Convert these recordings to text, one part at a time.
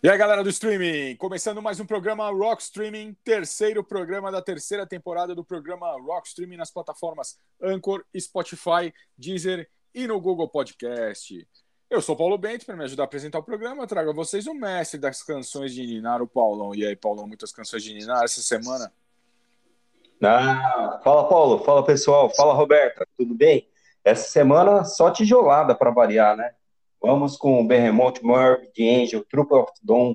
E aí, galera do streaming, começando mais um programa Rock Streaming, terceiro programa da terceira temporada do programa Rock Streaming nas plataformas Anchor, Spotify, Deezer e no Google Podcast. Eu sou Paulo Bento, para me ajudar a apresentar o programa, eu trago a vocês o mestre das canções de Ninar, o Paulão. E aí, Paulão, muitas canções de Ninar essa semana? Ah, fala, Paulo, fala pessoal, fala Roberta, tudo bem? Essa semana só tijolada para variar, né? Vamos com Behemoth Murphy, The Angel, Trooper of Dawn,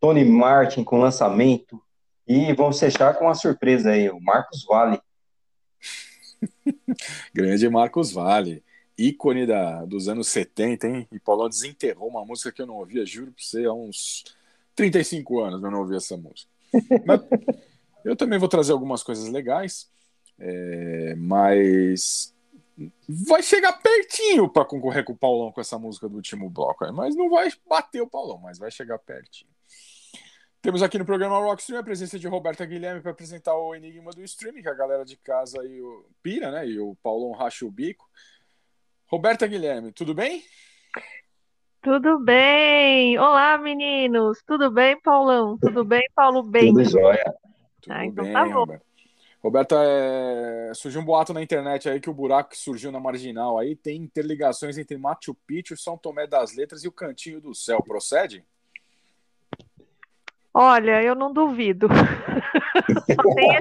Tony Martin com lançamento. E vamos fechar com uma surpresa aí, o Marcos Vale. Grande Marcos Vale, ícone da, dos anos 70, hein? E Paulão desenterrou uma música que eu não ouvia, juro pra você, há uns 35 anos eu não ouvia essa música. Mas eu também vou trazer algumas coisas legais, é, mas vai chegar pertinho para concorrer com o Paulão com essa música do último bloco, mas não vai bater o Paulão, mas vai chegar pertinho. Temos aqui no programa Rockstream a presença de Roberta Guilherme para apresentar o Enigma do Streaming, que a galera de casa aí o pira, né? E o Paulão racha o bico. Roberta Guilherme, tudo bem? Tudo bem. Olá, meninos. Tudo bem, Paulão? Tudo bem, Paulo Bem? Tudo jóia. Tudo ah, então bem, tá bom. Roberta. Roberta, é... surgiu um boato na internet aí que o buraco que surgiu na marginal aí tem interligações entre Machu Picchu, São Tomé das Letras e o Cantinho do Céu. Procede? Olha, eu não duvido. Só tem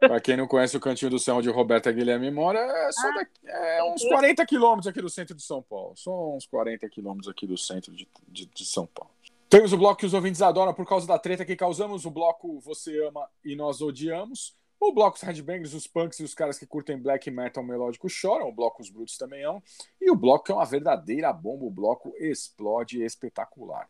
Para quem não conhece o Cantinho do Céu onde Roberta Guilherme mora, é, só ah, daqui, é uns 40 quilômetros aqui do centro de São Paulo. Só uns 40 quilômetros aqui do centro de, de, de São Paulo. Temos o bloco que os ouvintes adoram por causa da treta que causamos, o bloco Você Ama e Nós Odiamos. O bloco os headbangers, os punks e os caras que curtem black metal melódico choram, o bloco os brutos também amam. E o bloco que é uma verdadeira bomba, o bloco explode espetacular.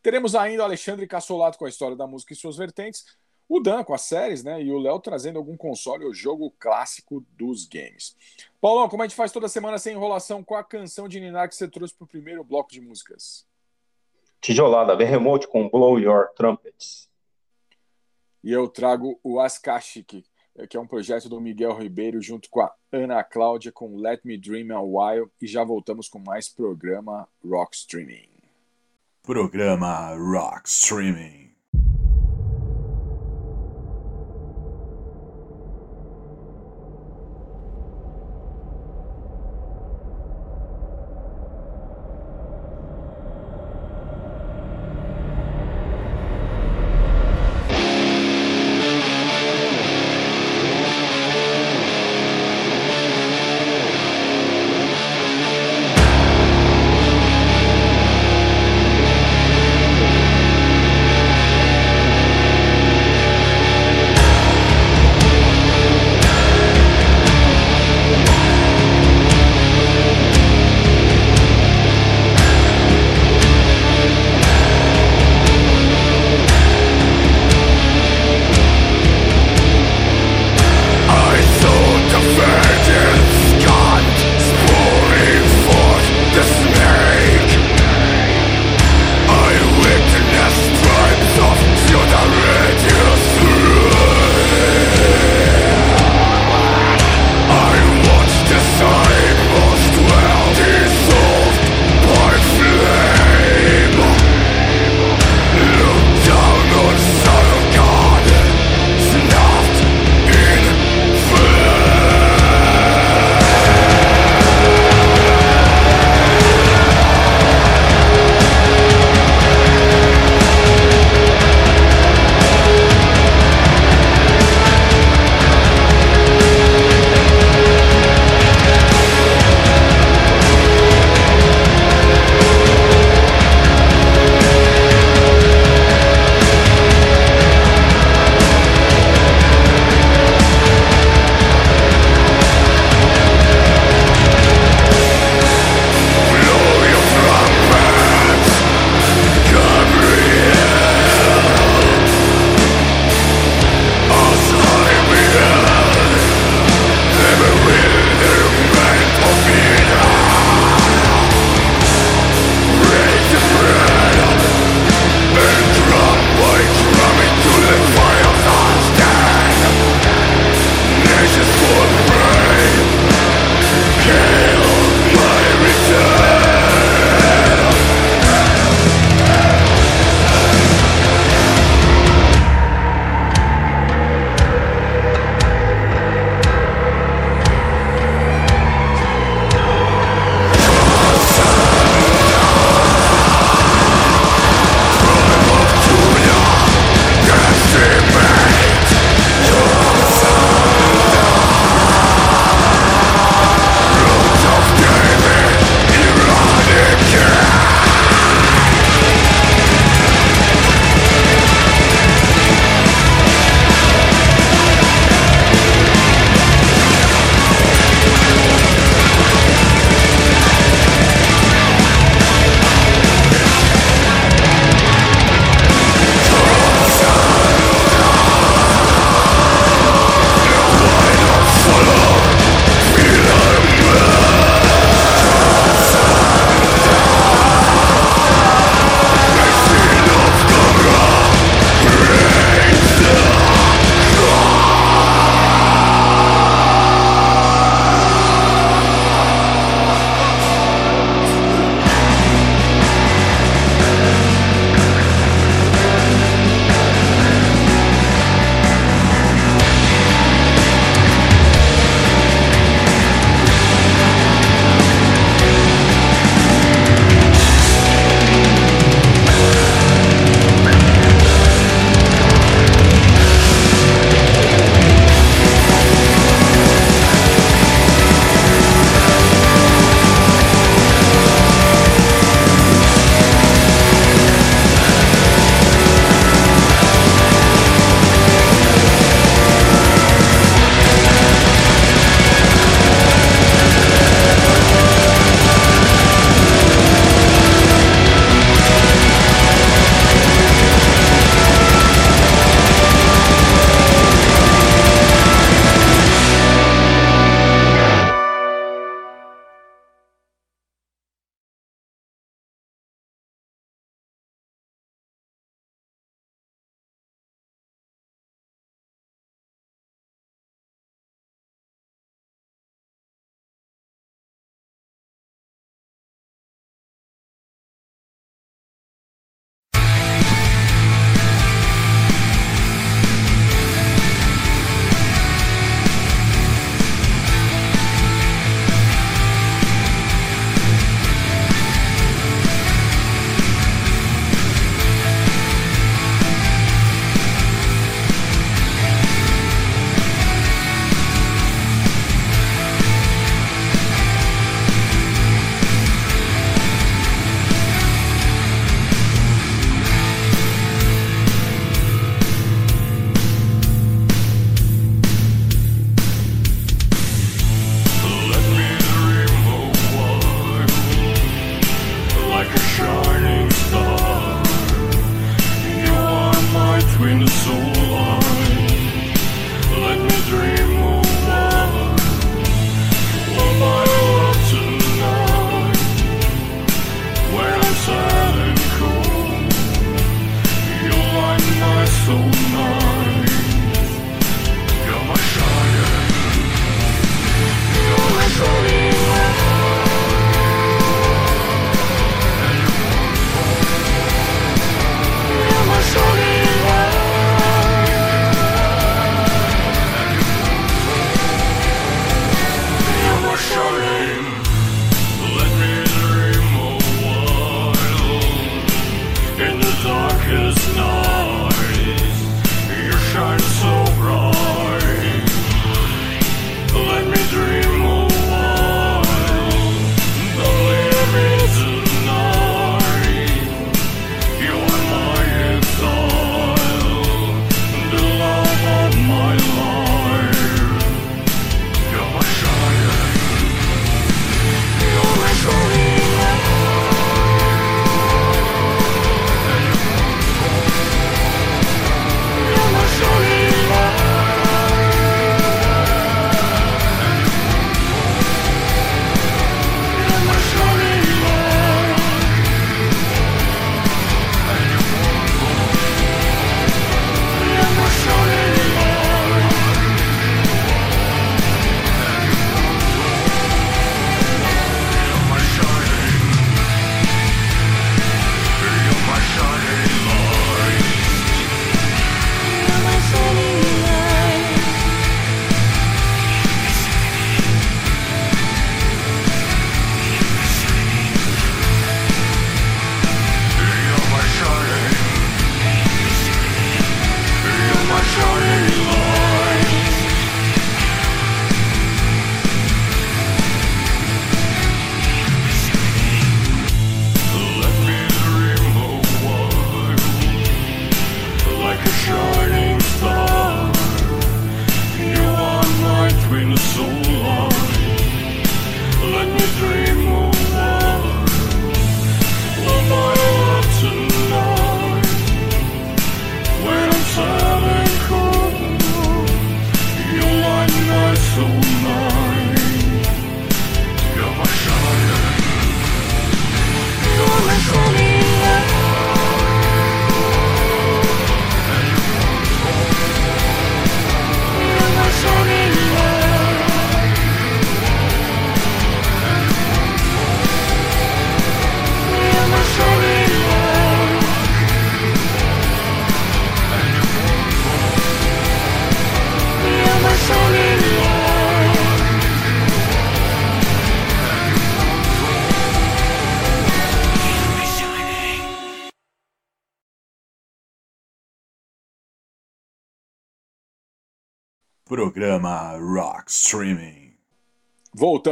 Teremos ainda o Alexandre Cassolato com a história da música e suas vertentes, o Dan com as séries, né? E o Léo trazendo algum console ou jogo clássico dos games. Paulão, como a gente faz toda semana sem enrolação, qual a canção de Ninar que você trouxe para o primeiro bloco de músicas? Tijolada, Behemoth com Blow Your Trumpets. E eu trago o Askashik, que é um projeto do Miguel Ribeiro junto com a Ana Cláudia com Let Me Dream a While e já voltamos com mais programa Rock Streaming. Programa Rock Streaming.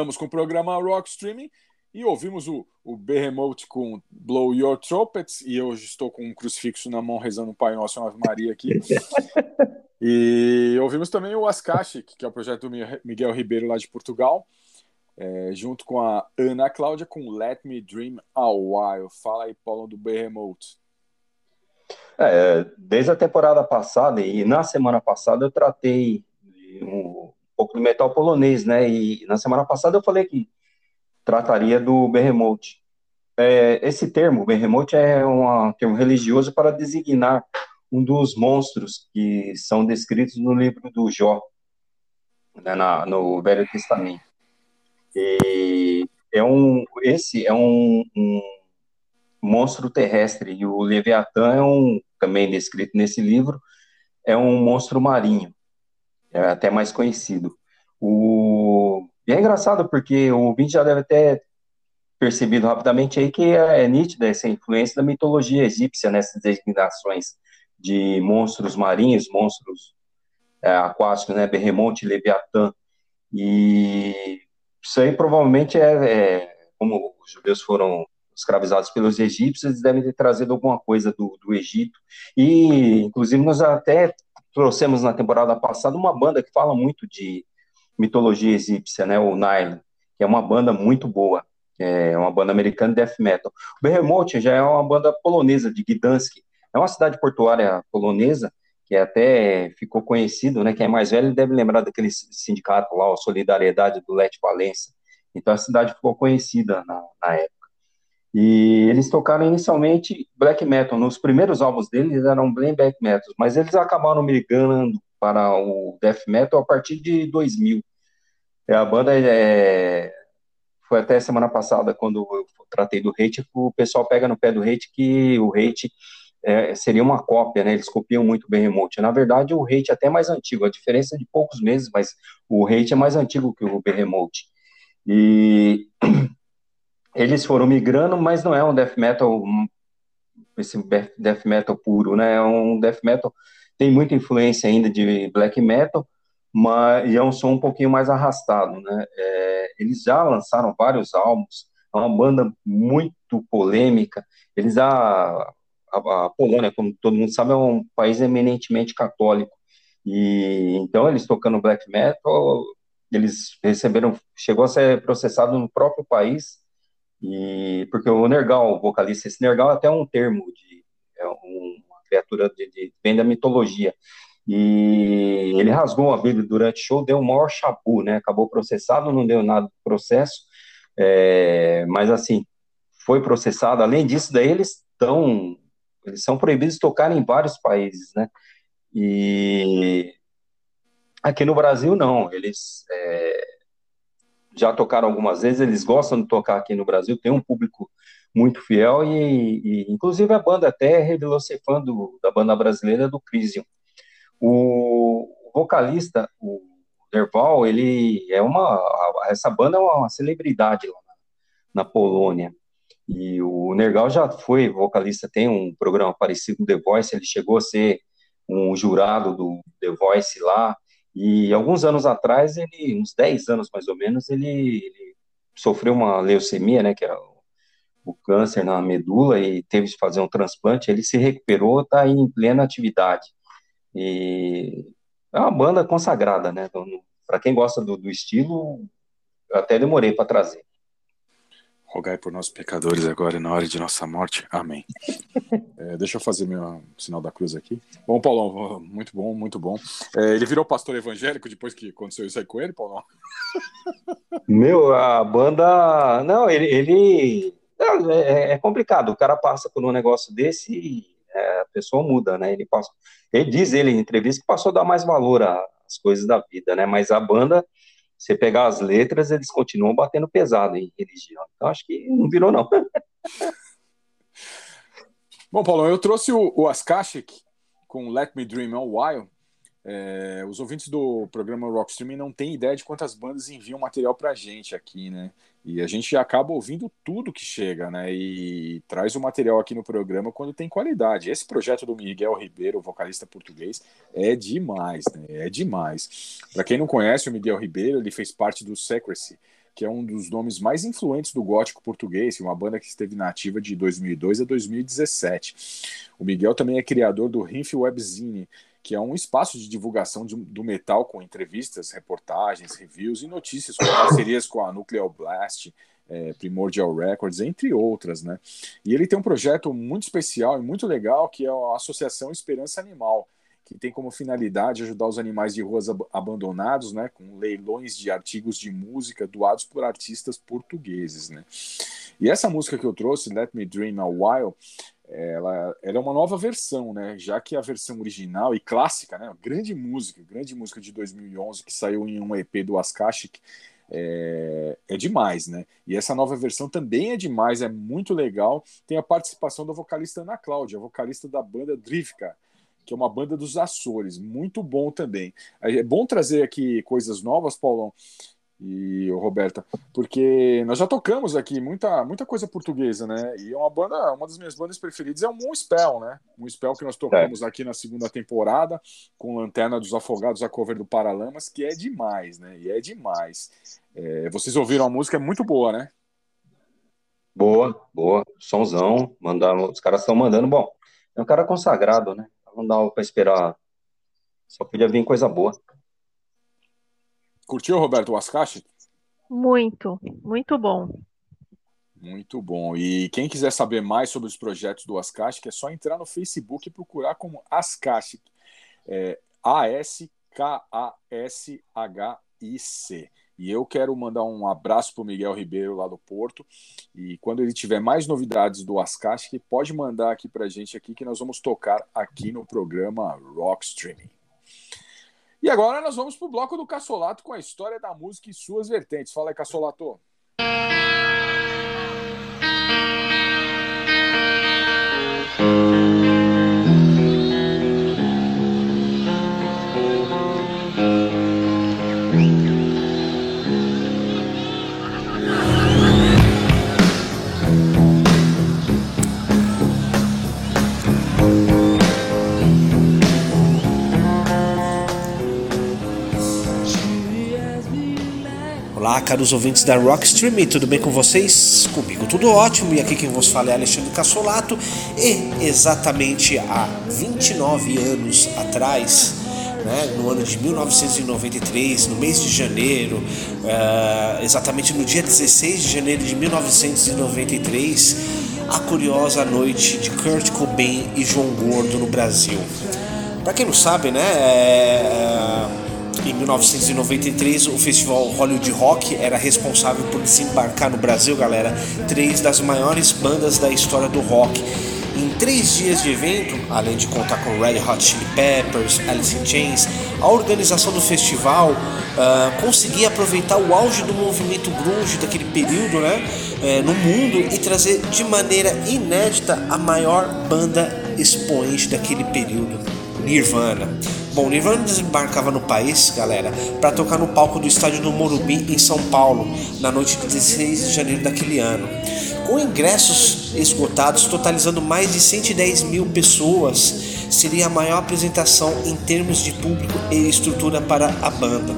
Voltamos com o programa Rock Streaming e ouvimos o, o Behemoth com Blow Your Trumpets e hoje estou com um crucifixo na mão rezando o Pai Nosso e Ave Maria aqui. e ouvimos também o Ascache, que é o projeto do Miguel Ribeiro lá de Portugal, é, junto com a Ana Cláudia com Let Me Dream a While. Fala aí, Paulo, do Behemoth. É, desde a temporada passada e na semana passada eu tratei um pouco do metal polonês, né? E na semana passada eu falei que trataria do Behemoth. É, esse termo, Behemoth, é um termo religioso para designar um dos monstros que são descritos no livro do Jó, né, na, no Velho Testamento. E é um, esse é um, um monstro terrestre e o Leviatã é um também descrito nesse livro é um monstro marinho, é até mais conhecido. O e é engraçado porque o ouvinte já deve ter percebido rapidamente aí que é, é nítida essa influência da mitologia egípcia nessas designações de monstros marinhos, monstros é, aquáticos, né, Berremonte, Leviatã. E isso aí provavelmente é, é como os judeus foram escravizados pelos egípcios, eles devem ter trazido alguma coisa do, do Egito. E, inclusive, nós até trouxemos na temporada passada uma banda que fala muito de mitologia egípcia, né, o Nile, que é uma banda muito boa, é uma banda americana de death metal. O Behemoth já é uma banda polonesa, de Gdansk, é uma cidade portuária polonesa, que até ficou conhecido, né, quem é mais velho deve lembrar daquele sindicato lá, a Solidariedade do Leste Valença, então a cidade ficou conhecida na, na época. E eles tocaram inicialmente black metal. Nos primeiros álbuns deles eram bem black metal, mas eles acabaram migrando para o death metal a partir de 2000. É, a banda é, foi até semana passada quando eu tratei do Hate, o pessoal pega no pé do Hate que o Hate é, seria uma cópia, né? Eles copiam muito bem Remote. Na verdade, o Hate é até mais antigo, a diferença é de poucos meses, mas o Hate é mais antigo que o Behemoth. E eles foram migrando, mas não é um death metal, esse death metal puro, né? É um death metal tem muita influência ainda de black metal, mas e é um som um pouquinho mais arrastado, né? É, eles já lançaram vários álbuns, é uma banda muito polêmica. Eles a, a, a Polônia, como todo mundo sabe, é um país eminentemente católico. E então eles tocando black metal, eles receberam, chegou a ser processado no próprio país e porque o Nergal, o vocalista, esse Nergal é até um termo de é uma criatura de, de vem da mitologia. E ele rasgou a vida durante o show, deu um maior chabu, né? Acabou processado, não deu nada do processo, é, mas assim foi processado. Além disso, daí eles estão eles são proibidos de tocar em vários países, né? E aqui no Brasil não, eles é, já tocaram algumas vezes, eles gostam de tocar aqui no Brasil, tem um público muito fiel e, e inclusive a banda até revelou ser fã do, da banda brasileira do Crisium. O vocalista, o Derval, ele é uma, essa banda é uma celebridade lá na, na Polônia. E o Nergal já foi vocalista, tem um programa parecido com The Voice, ele chegou a ser um jurado do The Voice lá, e alguns anos atrás, ele, uns 10 anos mais ou menos, ele, ele sofreu uma leucemia, né, que é o, o, câncer na medula, e teve de fazer um transplante. Ele se recuperou, está em plena atividade. E é uma banda consagrada, né? Então, para quem gosta do, do estilo, até demorei para trazer. Rogai por nós pecadores agora e na hora de nossa morte. Amém. É, deixa eu fazer meu sinal da cruz aqui. Bom, Paulão, muito bom, muito bom. É, ele virou pastor evangélico depois que aconteceu isso aí com ele, Paulão? Meu, a banda. Não, ele. ele... Não, é, é, complicado. O cara passa por um negócio desse e é, a pessoa muda, né? Ele, passa... ele diz ele em entrevista que passou a dar mais valor às coisas da vida, né? Mas a banda você pegar as letras, eles continuam batendo pesado em religião. Então, acho que não virou, não. Bom, Paulo, eu trouxe o, o Askashik com Let Me Dream a While, É, os ouvintes do programa Rock Streaming não têm ideia de quantas bandas enviam material pra gente aqui, né? E a gente acaba ouvindo tudo que chega, né? E traz o material aqui no programa quando tem qualidade. Esse projeto do Miguel Ribeiro, vocalista português, é demais, né? É demais. Para quem não conhece o Miguel Ribeiro, ele fez parte do Secrecy, que é um dos nomes mais influentes do gótico português, uma banda que esteve na ativa de 2002 a 2017. O Miguel também é criador do Rinf Webzine, que é um espaço de divulgação de, do metal com entrevistas, reportagens, reviews e notícias com parcerias com a Nuclear Blast, é, Primordial Records, entre outras, né? E ele tem um projeto muito especial e muito legal que é a Associação Esperança Animal, que tem como finalidade ajudar os animais de ruas ab abandonados, né, com leilões de artigos de música doados por artistas portugueses, né. E essa música que eu trouxe, Let Me Dream a While, ela, ela é uma nova versão, né, já que a versão original e clássica, né, grande música, grande música de 2011 que saiu em um EP do Askashik, é, é, demais, né? E essa nova versão também é demais, é muito legal. Tem a participação da vocalista Ana Cláudia, vocalista da banda Drivka, que é uma banda dos Açores, muito bom também. É bom trazer aqui coisas novas, Paulão e o Roberta, porque nós já tocamos aqui muita, muita coisa portuguesa, né? E é uma banda, uma das minhas bandas preferidas é o Moonspell, né? Moonspell que nós tocamos é. aqui na segunda temporada com Lanterna dos Afogados, a cover do Paralamas, que é demais, né? E é demais. É, vocês ouviram a música, é muito boa, né? Boa, boa, somzão, mandar, os caras estão mandando, bom, é um cara consagrado, né? Não dá para esperar. Só podia vir coisa boa. Curtiu, Roberto Wascache? Muito, muito bom. Muito bom. E quem quiser saber mais sobre os projetos do Ascachic, é só entrar no Facebook e procurar como Ascachic. É A-S-K-A-S-H-I-C. E eu quero mandar um abraço para o Miguel Ribeiro lá do Porto. E quando ele tiver mais novidades do Ascash, pode mandar aqui para a gente aqui que nós vamos tocar aqui no programa Rock Streaming. E agora nós vamos para o bloco do Cassolato com a história da música e suas vertentes. Fala aí, Cassolato. Olá, caros ouvintes da Rockstream, tudo bem com vocês? Comigo tudo ótimo, e aqui quem vos fala é Alexandre Cassolato, e exatamente há 29 anos atrás, né, no ano de 1993, no mês de janeiro, uh, exatamente no dia 16 de janeiro de 1993, a curiosa noite de Kurt Cobain e João Gordo no Brasil. Para quem não sabe, né, é em 1993, o festival Hollywood Rock era responsável por desembarcar no Brasil, galera, três das maiores bandas da história do rock. Em três dias de evento, além de contar com Red Hot Chili Peppers, Alice in Chains, a organização do festival uh, conseguia aproveitar o auge do movimento grunge daquele período né, uh, no mundo e trazer de maneira inédita a maior banda expoente daquele período, Nirvana. Bom, Nirvana desembarcava no país, galera, para tocar no palco do estádio do Morumbi em São Paulo, na noite de 16 de janeiro daquele ano. Com ingressos esgotados, totalizando mais de 110 mil pessoas, seria a maior apresentação em termos de público e estrutura para a banda.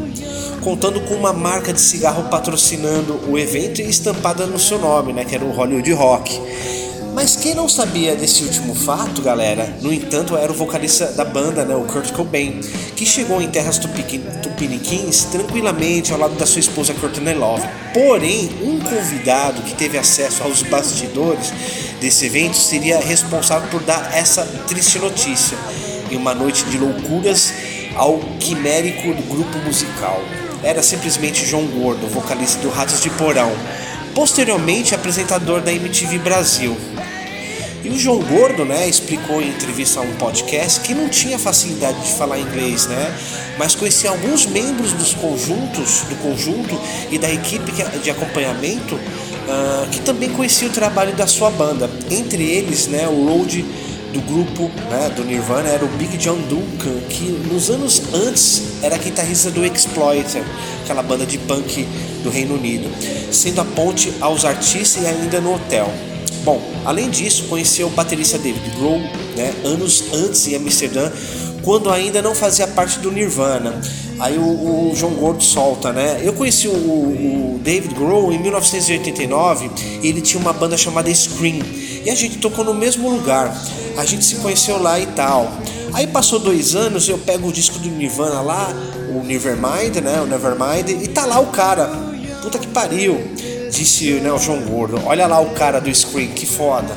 Contando com uma marca de cigarro patrocinando o evento e estampada no seu nome, né, que era o Hollywood Rock. Mas quem não sabia desse último fato, galera, no entanto, era o vocalista da banda, né, o Kurt Cobain, que chegou em terras tupiniquins tranquilamente ao lado da sua esposa Courtney Love. Porém, um convidado que teve acesso aos bastidores desse evento seria responsável por dar essa triste notícia em uma noite de loucuras ao quimérico do grupo musical. Era simplesmente João Gordo, vocalista do Ratos de Porão, posteriormente apresentador da MTV Brasil. E o João Gordo, né, explicou em entrevista a um podcast que não tinha facilidade de falar inglês, né, mas conhecia alguns membros dos conjuntos, do conjunto e da equipe de acompanhamento uh, que também conhecia o trabalho da sua banda. Entre eles, né, o Road do grupo né, do Nirvana era o Big John Duncan, que nos anos antes era guitarrista do Exploiter, aquela banda de punk do Reino Unido, sendo a ponte aos artistas e ainda no hotel. Bom, além disso, conheceu o baterista David Grohl né, anos antes em Amsterdã, quando ainda não fazia parte do Nirvana. Aí o, o João Gordo solta, né? Eu conheci o, o, David Grohl em 1989 e ele tinha uma banda chamada Scream. E a gente tocou no mesmo lugar. A gente se conheceu lá e tal. Aí passou dois anos, eu pego o disco do Nirvana lá, o Nevermind, né? O Nevermind, e tá lá o cara. Puta que pariu, disse né, o João Gordo. Olha lá o cara do Scream, que foda.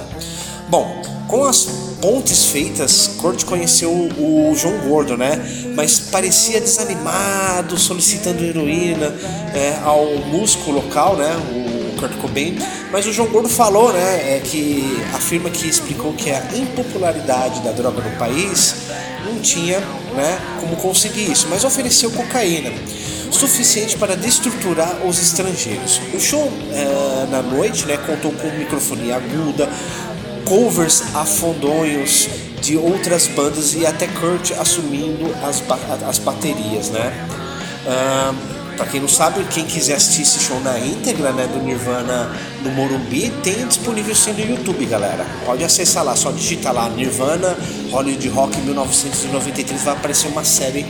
Bom, com as pontes feitas, Kurt conheceu o João Gordo, né? Mas parecia desanimado, solicitando heroína é, ao músico local, né? O Kurt Cobain. Mas o João Gordo falou, né? É, que afirma que explicou que a impopularidade da droga no país tinha, né? Como conseguir isso, mas ofereceu cocaína suficiente para destruturar os estrangeiros. O show é, na noite né, contou com microfonia aguda, covers afondonhos de outras bandas e até Kurt assumindo as, as baterias, né? Uh, para quem não sabe, quem quiser assistir esse show na íntegra, né, do Nirvana no Morumbi, tem disponível sim no YouTube, galera. Pode acessar lá, só digita lá Nirvana Hollywood Rock 1993, vai aparecer uma série,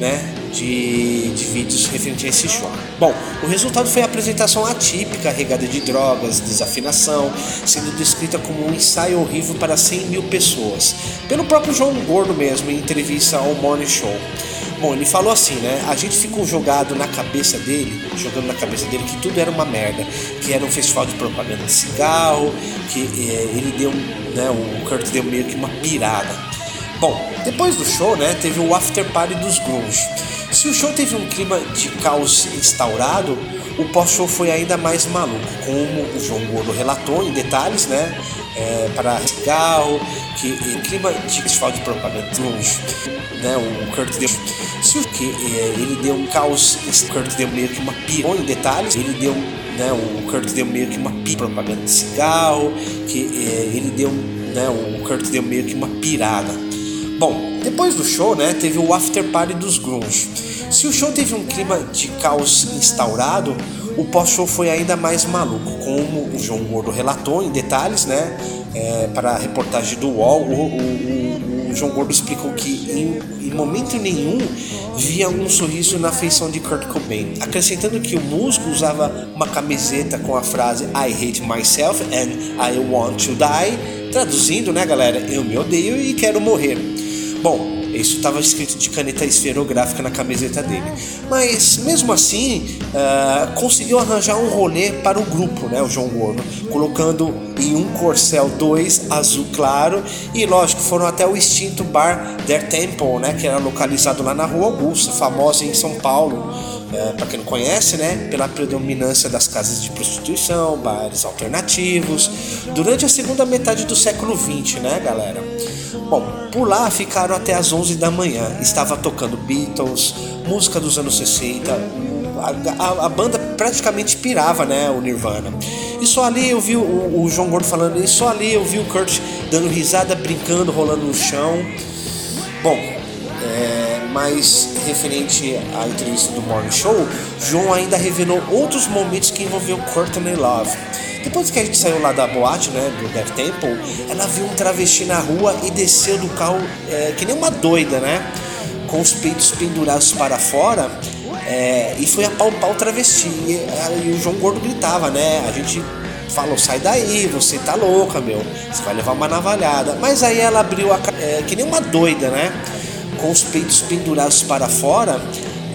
né, de, de vídeos referente a esse show. Bom, o resultado foi a apresentação atípica, regada de drogas, desafinação, sendo descrita como um ensaio horrível para 100 mil pessoas, pelo próprio João Gordo mesmo, em entrevista ao Morning Show. Bom, ele falou assim, né? A gente ficou jogado na cabeça dele, jogando na cabeça dele que tudo era uma merda, que era um festival de propaganda de cigarro, que é, ele deu, né? O Kurt deu meio que uma pirada. Bom, depois do show, né? Teve o after party dos grunge. Se o show teve um clima de caos instaurado, o pós-show foi ainda mais maluco, como o João Gordo relatou em detalhes, né? É, para cigarro, que em clima de festival de propaganda longe, né? O Kurt deu se o que é, ele deu um caos, o Kurt deu meio que uma pira em detalhes, ele deu né, o Kurt deu meio que uma pira propaganda de cigarro, que é, ele deu né, o Kurt deu meio que uma pirada. Bom, depois do show, né, teve o after party dos grunge. Se o show teve um clima de caos instaurado, o pós-show foi ainda mais maluco, como o João Gordo relatou em detalhes, né, é, para a reportagem do UOL. O, o, o, João Gordo explicou que em, em, momento nenhum via um sorriso na feição de Kurt Cobain, acrescentando que o músico usava uma camiseta com a frase I hate myself and I want to die, traduzindo, né, galera, eu me odeio e quero morrer. Bom, isso estava escrito de caneta esferográfica na camiseta dele. Mas mesmo assim, uh, conseguiu arranjar um rolê para o grupo, né, o João Gordo, colocando em um Corcel 2 azul claro e lógico foram até o extinto bar Der Temple, né, que era localizado lá na Rua Augusta, famosa em São Paulo. É, para quem não conhece, né, pela predominância das casas de prostituição, bares alternativos, durante a segunda metade do século XX, né, galera? Bom, por lá ficaram até as 11 da manhã. Estava tocando Beatles, música dos anos 60. A, a, a banda praticamente pirava, né, o Nirvana. E só ali eu vi o, o João Gordo falando, e só ali eu vi o Kurt dando risada, brincando, rolando no chão. Bom, mas referente à entrevista do Morning Show, João ainda revelou outros momentos que envolveu Courtney Love. Depois que a gente saiu lá da boate, né, do Death Temple, ela viu um travesti na rua e desceu do carro é, que nem uma doida, né? Com os peitos pendurados para fora é, e foi apalpar o travesti. E, e o João Gordo gritava, né? A gente falou, sai daí, você tá louca, meu. Você vai levar uma navalhada. Mas aí ela abriu a é, que nem uma doida, né? Com os peitos pendurados para fora.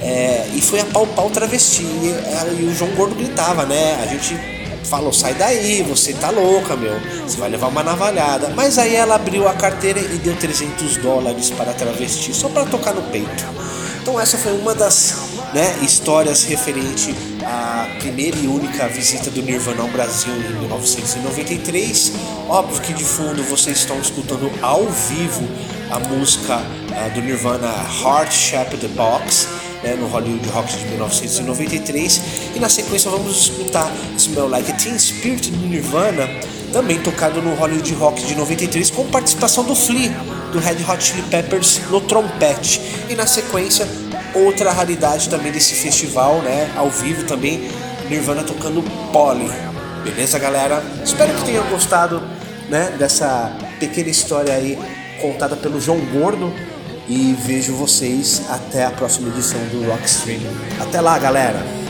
É, e foi apalpar o travesti. E, e o João Gordo gritava, né? A gente falou: sai daí, você tá louca, meu, você vai levar uma navalhada. Mas aí ela abriu a carteira e deu 300 dólares para a travesti, só para tocar no peito. Então, essa foi uma das né, histórias referente à primeira e única visita do Nirvana ao Brasil em 1993. Óbvio que de fundo vocês estão escutando ao vivo a música do Nirvana Heart Shaped Box né, no Hollywood Rock de 1993. E na sequência vamos escutar Smell Like Teen Spirit do Nirvana, também tocado no Hollywood Rock de 93 com participação do Flea, do Red Hot Chili Peppers no trompete. E na sequência, outra raridade também desse festival, né, ao vivo também, Nirvana tocando Polly. Beleza, galera? Espero que tenham gostado, né, dessa pequena história aí contada pelo João Gordo e vejo vocês até a próxima edição do Rockstream. Até lá, galera!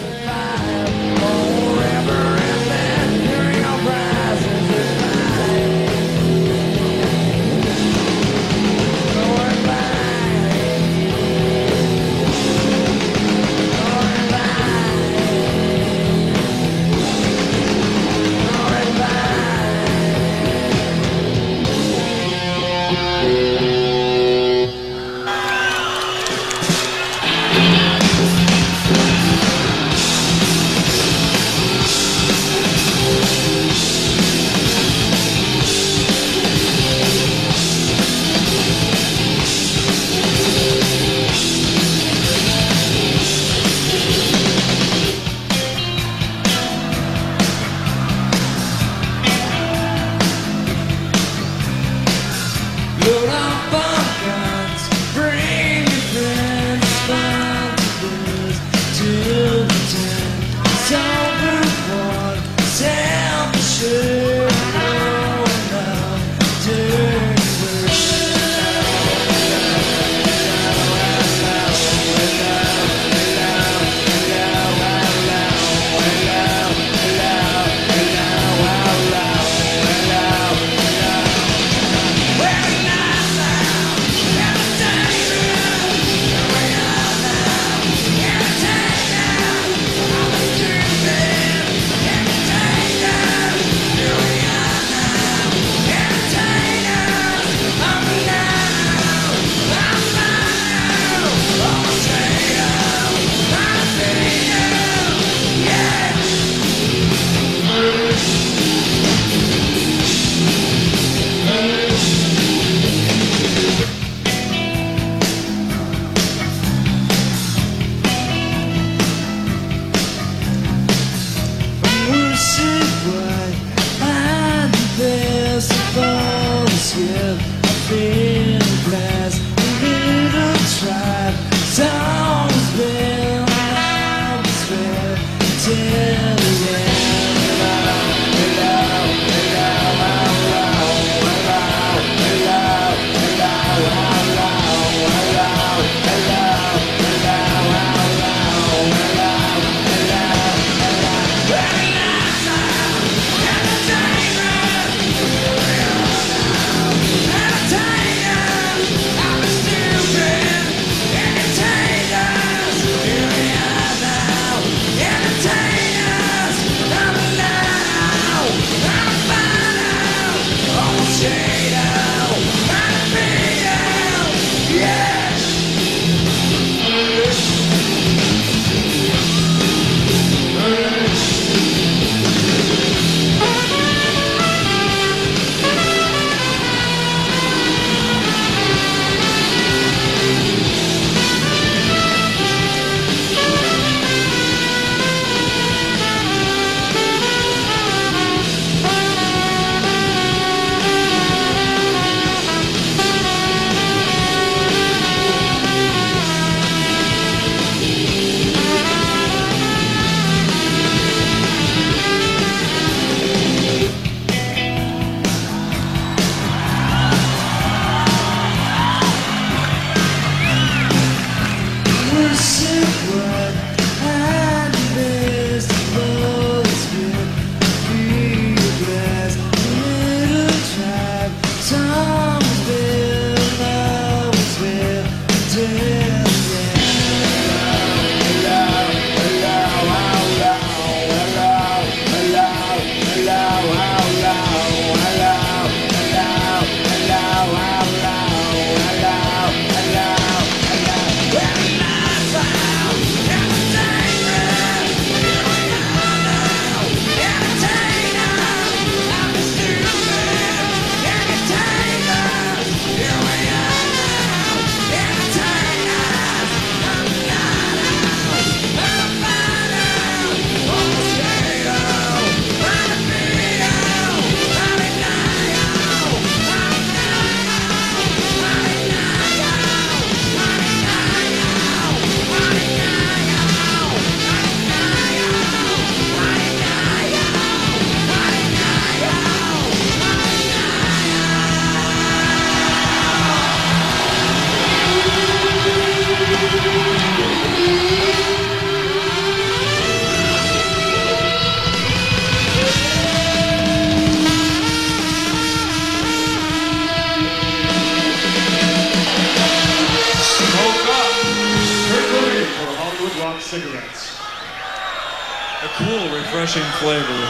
Cool, refreshing flavor.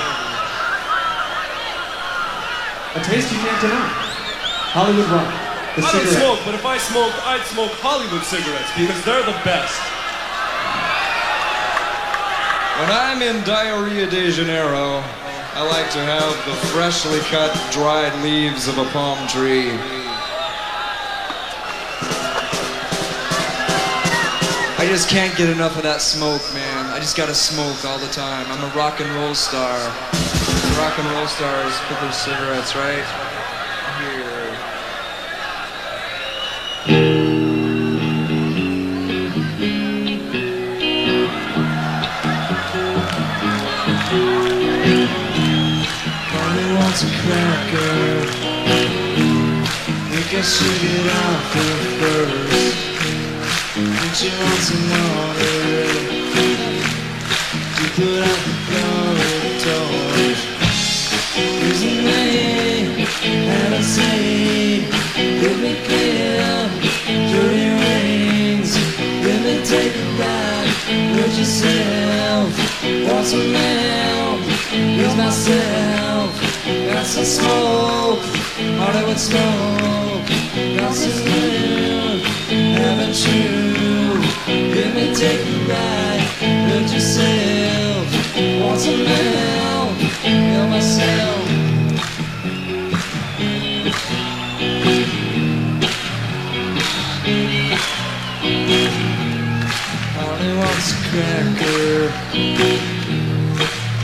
A taste you can't deny. Hollywood Rock. The I don't smoke, but if I smoked, I'd smoke Hollywood cigarettes because they're the best. When I'm in Diarrhea de Janeiro, I like to have the freshly cut, dried leaves of a palm tree. I just can't get enough of that smoke, man. Just gotta smoke all the time. I'm a rock and roll star. Rock and roll stars put their cigarettes right here. Mommy wants a cracker. I should get off her first. Think she wants some water put out the cold torch. Me have a say? Let me kill dirty. Let me take a ride. Hurt yourself. Want some? Use myself. Got some smoke. Hollywood smoke. Got some. Haven't you? Let me take a ride. Yourself. Want some help? Help myself. Honey wants a cracker.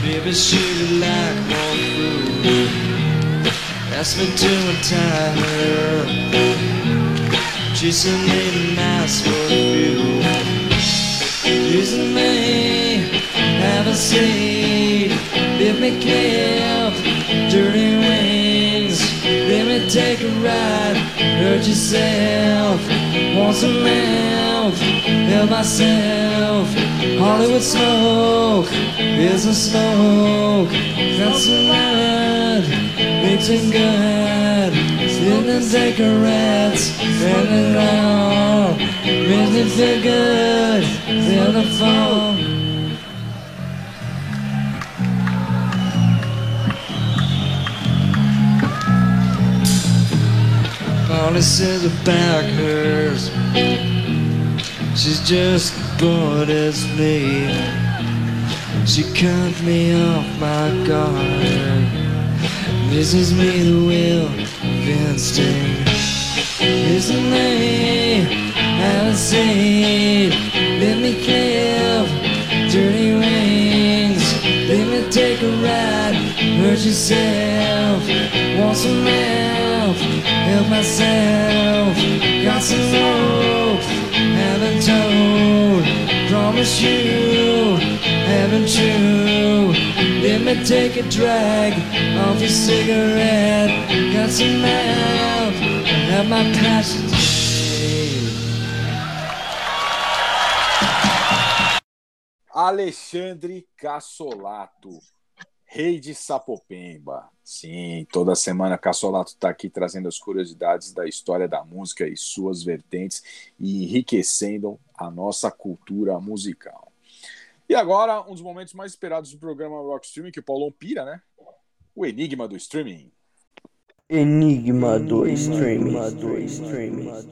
Maybe she'd like more fruit. Ask me to untie her. She said, "Maybe nice for you." Using a seat. Let me clip dirty wings. Let me take a ride. Hurt yourself. Want some help? Help myself. Hollywood smoke is a smoke. Got some red, mixing good. Sitting cigarettes, and it all makes me feel good. Feel the phone. Molly says her back hurts. She's just bored as me. She cut me off my guard. This is me, the will of instinct. Isn't me? Haven't seen. Let me clip dirty wings. Let me take a ride. Hurt yourself. Want some help? Myself. Got some hope. Haven't told. Promise you. Haven't you? Let me take a drag off your cigarette. Got some help. Have my passion. Alexandre Cassolato, rei de Sapopemba. Sim, toda semana Cassolato está aqui trazendo as curiosidades da história da música e suas vertentes e enriquecendo a nossa cultura musical. E agora, um dos momentos mais esperados do programa Rock Streaming, que o Paulão pira, né? O Enigma do Streaming. Enigma do streaming.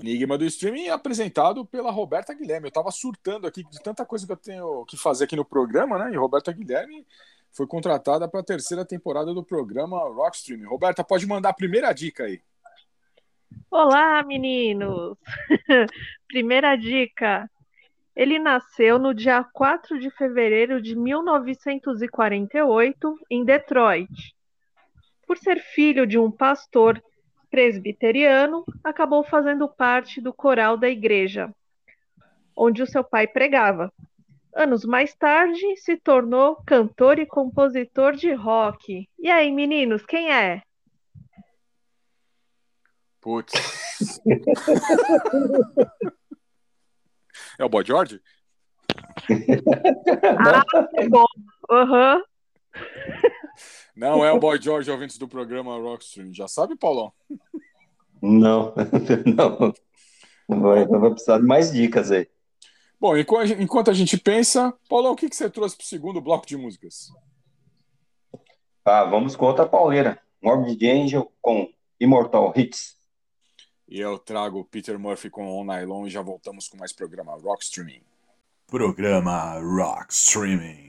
Enigma do Streaming é apresentado pela Roberta Guilherme. Eu tava surtando aqui de tanta coisa que eu tenho que fazer aqui no programa, né? E Roberta Guilherme foi contratada para a terceira temporada do programa Rock Streaming. Roberta, pode mandar a primeira dica aí. Olá, meninos! Primeira dica. Ele nasceu no dia 4 de fevereiro de 1948 em Detroit. Por ser filho de um pastor presbiteriano, acabou fazendo parte do coral da igreja, onde o seu pai pregava. Anos mais tarde, se tornou cantor e compositor de rock. E aí, meninos, quem é? Putz. é o Boy George? Ah, que bom. Aham. Não é o Boy George, ouvintes do programa Rockstream. Já sabe, Paulão? Não, não. Vai, vai precisar de mais dicas aí. Bom, enqu- enquanto a gente pensa, Paulão, o que, que você trouxe para o segundo bloco de músicas? Tá, vamos com outra pauleira. Morbid Angel com Immortal Hits. E eu trago o Peter Murphy com On Nylon e já voltamos com mais programa Rock Streaming. Programa Rock Streaming.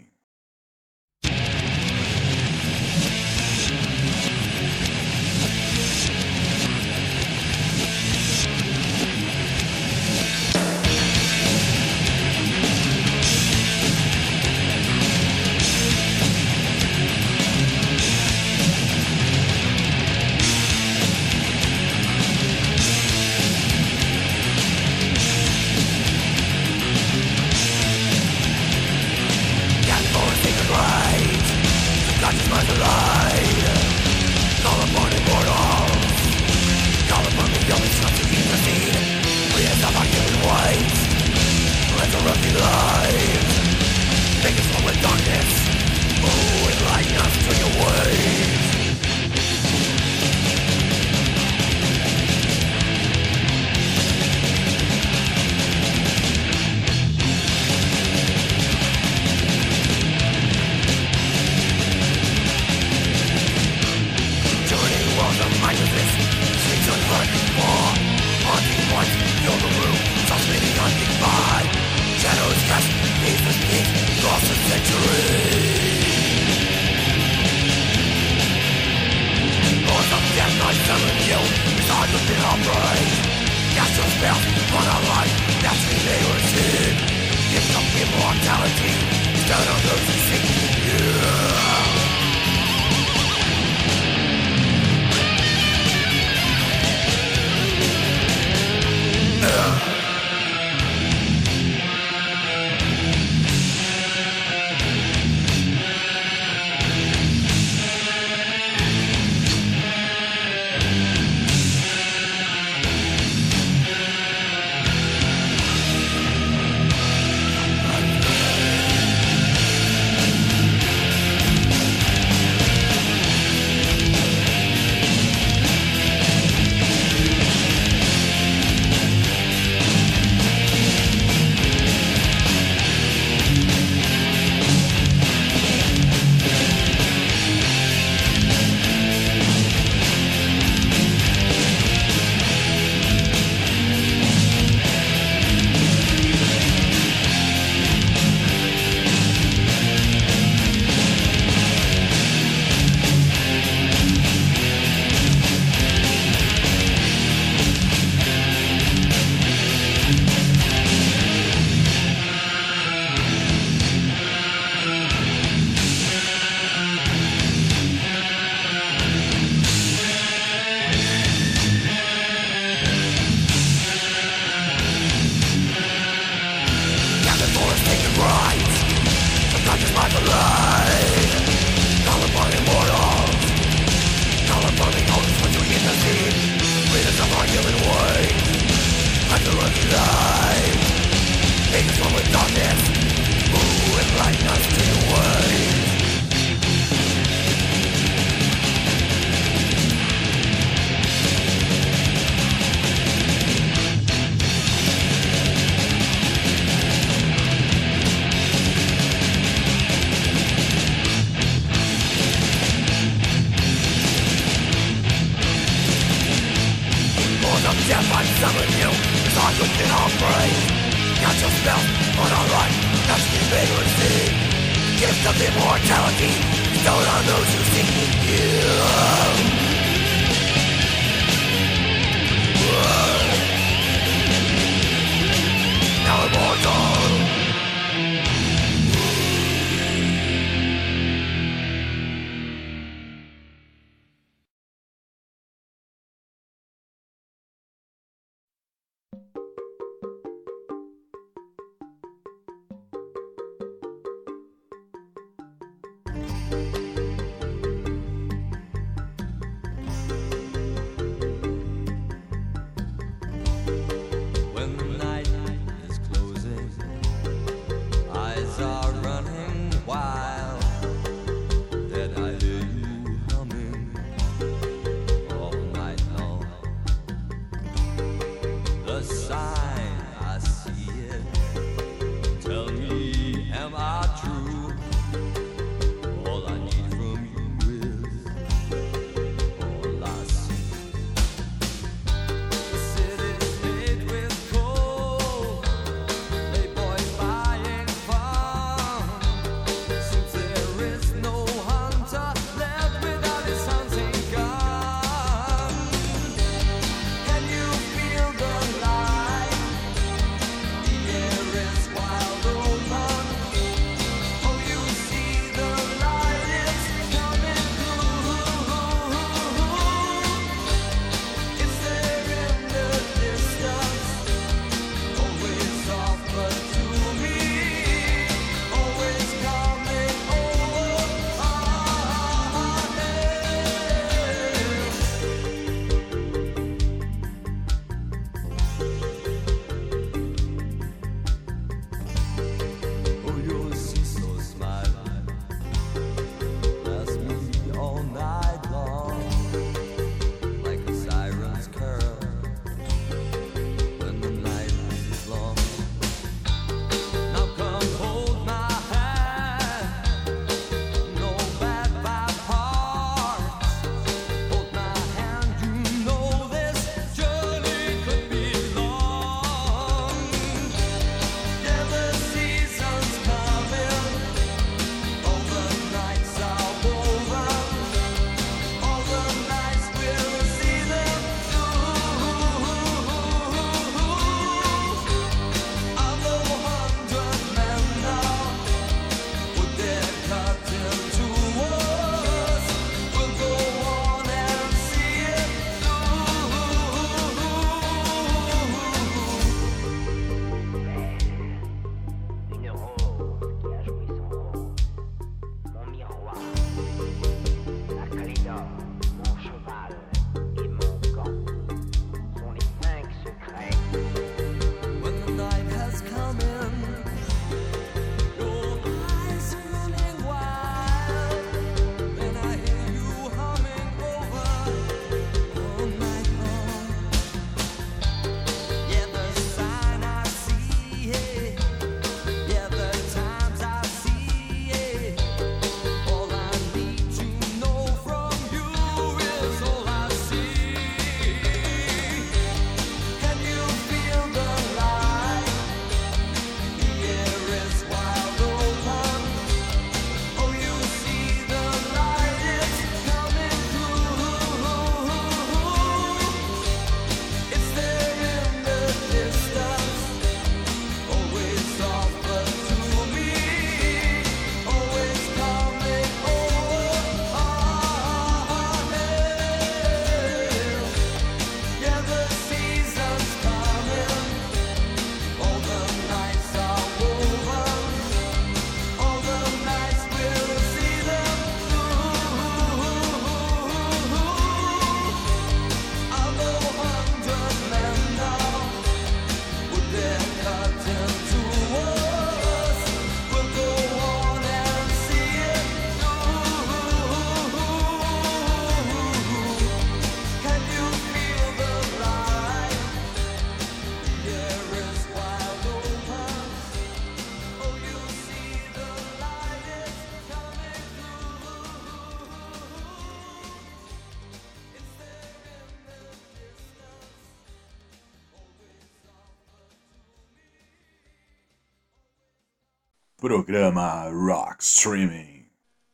Programa Rock Streaming.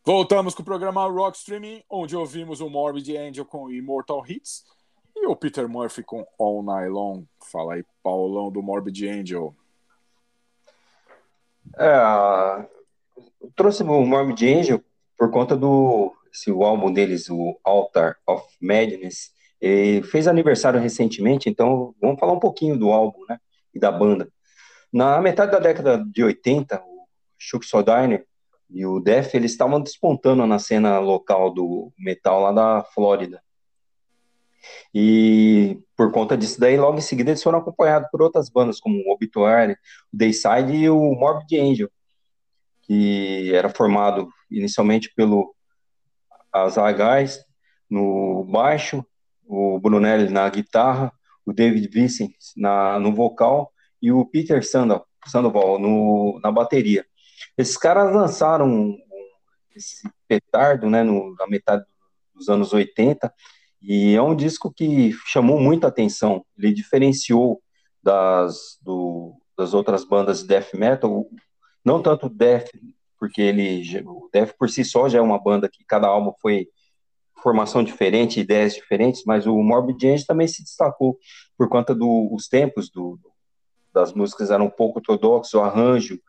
Voltamos com o programa Rock Streaming, onde ouvimos o Morbid Angel com Immortal Hits e o Peter Murphy com All Night Long. Fala aí, Paulão do Morbid Angel. É, trouxe o Morbid Angel por conta do esse, o álbum deles, o Altar of Madness. Ele fez aniversário recentemente, então vamos falar um pouquinho do álbum, né? E da banda. Na metade da década de 80, o Chuck Sodiner e o Def, eles estavam despontando na cena local do metal lá da Flórida. E por conta disso daí, logo em seguida, eles foram acompanhados por outras bandas, como o Obituary, o Dayside e o Morbid Angel, que era formado inicialmente pelo Azagais no baixo, o Brunelli na guitarra, o David Vincent na, no vocal e o Peter Sandoval, Sandoval no, na bateria. Esses caras lançaram esse petardo né, no, na metade dos anos 80 e é um disco que chamou muita atenção. Ele diferenciou das, do, das outras bandas de death metal, não tanto death, porque ele o death por si só já é uma banda que cada álbum foi formação diferente, ideias diferentes, mas o Morbid Angel também se destacou por conta dos do, tempos do, das músicas eram um pouco ortodoxos, o arranjo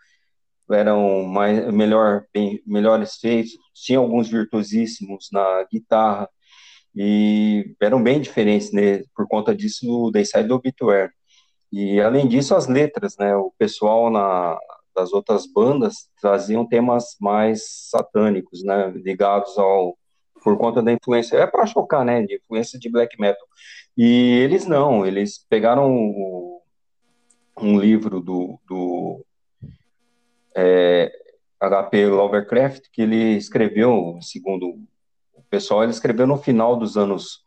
eram mais, melhor, bem, melhores feitos, tinha alguns virtuosíssimos na guitarra, e eram bem diferentes, né, por conta disso do Dayside Obituary. E além disso, as letras, né, o pessoal na, das outras bandas traziam temas mais satânicos, né, ligados ao por conta da influência, é para chocar, né, de influência de black metal. E eles não, eles pegaram o, um livro do, do é, HP Lovecraft que ele escreveu, segundo o pessoal, ele escreveu no final dos anos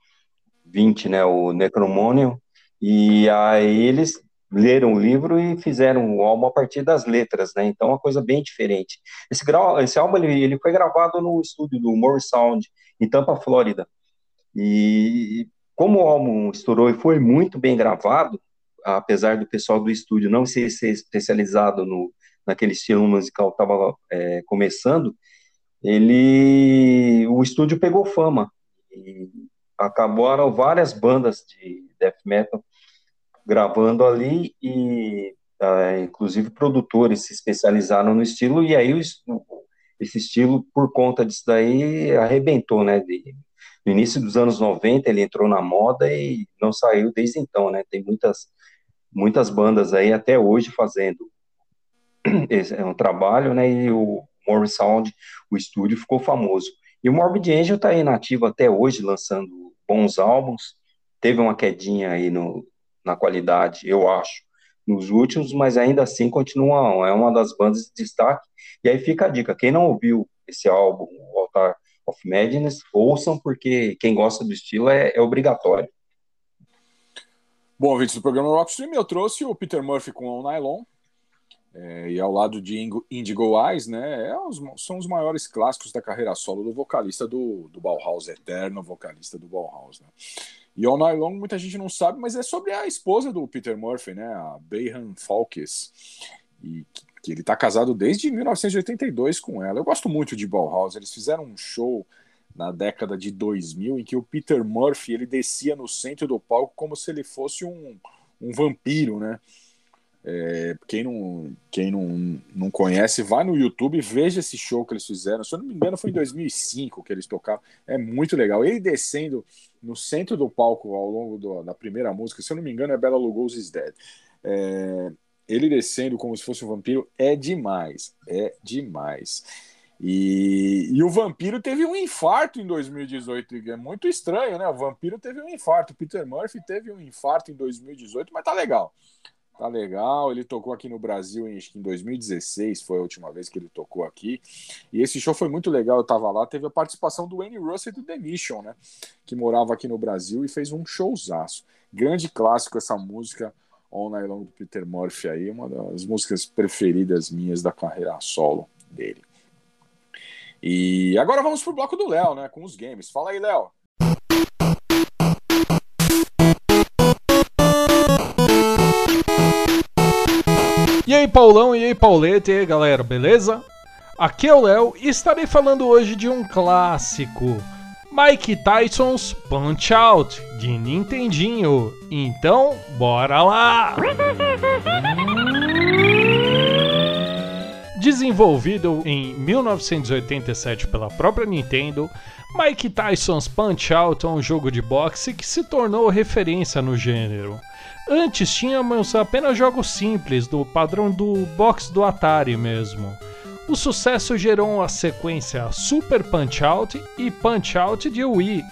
20, né, o Necromonium, e aí eles leram o livro e fizeram o álbum a partir das letras, né, então é uma coisa bem diferente. Esse, esse álbum, ele, ele foi gravado no estúdio do Moore Sound, em Tampa, Flórida, e como o álbum estourou e foi muito bem gravado, apesar do pessoal do estúdio não ser, ser especializado no, naquele estilo musical estava é, começando, ele o estúdio pegou fama e acabaram várias bandas de death metal gravando ali e uh, inclusive produtores se especializaram no estilo e aí o, esse estilo por conta disso daí arrebentou, né? De, no início dos anos 90 ele entrou na moda e não saiu desde então, né? Tem muitas muitas bandas aí até hoje fazendo é um trabalho, né? E o Morris Sound, o estúdio ficou famoso. E o Morbid Angel está aí nativo até hoje, lançando bons álbuns. Teve uma quedinha aí no, na qualidade, eu acho, nos últimos, mas ainda assim continua, é uma das bandas de destaque. E aí fica a dica, quem não ouviu esse álbum, o Altar of Madness, ouçam, porque quem gosta do estilo é, é obrigatório. Bom, ouvintes do programa Rockstream, eu trouxe o Peter Murphy com o Nylon, é, e ao lado de Indigo Eyes, né, é os, são os maiores clássicos da carreira solo do vocalista do, do Bauhaus, eterno vocalista do Bauhaus. Né. E All Night Long muita gente não sabe, mas é sobre a esposa do Peter Murphy, né, a Bayhan Falkes, e que, que ele está casado desde 1982 com ela. Eu gosto muito de Bauhaus, eles fizeram um show na década de 2000 em que o Peter Murphy ele descia no centro do palco como se ele fosse um, um vampiro, né? É, quem não, quem não, não conhece, vai no YouTube e veja esse show que eles fizeram. Se eu não me engano, foi em 2005 que eles tocaram. É muito legal. Ele descendo no centro do palco ao longo do, da primeira música, se eu não me engano, é Bela Lugosi's Dead. É, ele descendo como se fosse um vampiro é demais. É demais. E, e, o vampiro teve um infarto em 2018. É muito estranho, né? O vampiro teve um infarto. Peter Murphy teve um infarto em 2018, mas tá legal. Tá legal, ele tocou aqui no Brasil em, em 2016, foi a última vez que ele tocou aqui. E esse show foi muito legal, eu tava lá, teve a participação do Wayne Russell do The Mission, né? Que morava aqui no Brasil e fez um showzaço. Grande clássico essa música, All Night Long do Peter Murphy aí, uma das músicas preferidas minhas da carreira solo dele. E agora vamos pro bloco do Léo, né? Com os games. Fala aí, Léo. Aí, Paulão, e aí, Paulete, e aí, galera, beleza? Aqui é o Léo e estarei falando hoje de um clássico. Mike Tyson's Punch Out, de Nintendinho. Então, bora lá! Desenvolvido em 1987 pela própria Nintendo, Mike Tyson's Punch Out é um jogo de boxe que se tornou referência no gênero. Antes tínhamos apenas jogos simples, do padrão do boxe do Atari mesmo. O sucesso gerou a sequência Super Punch Out e Punch Out de Wii.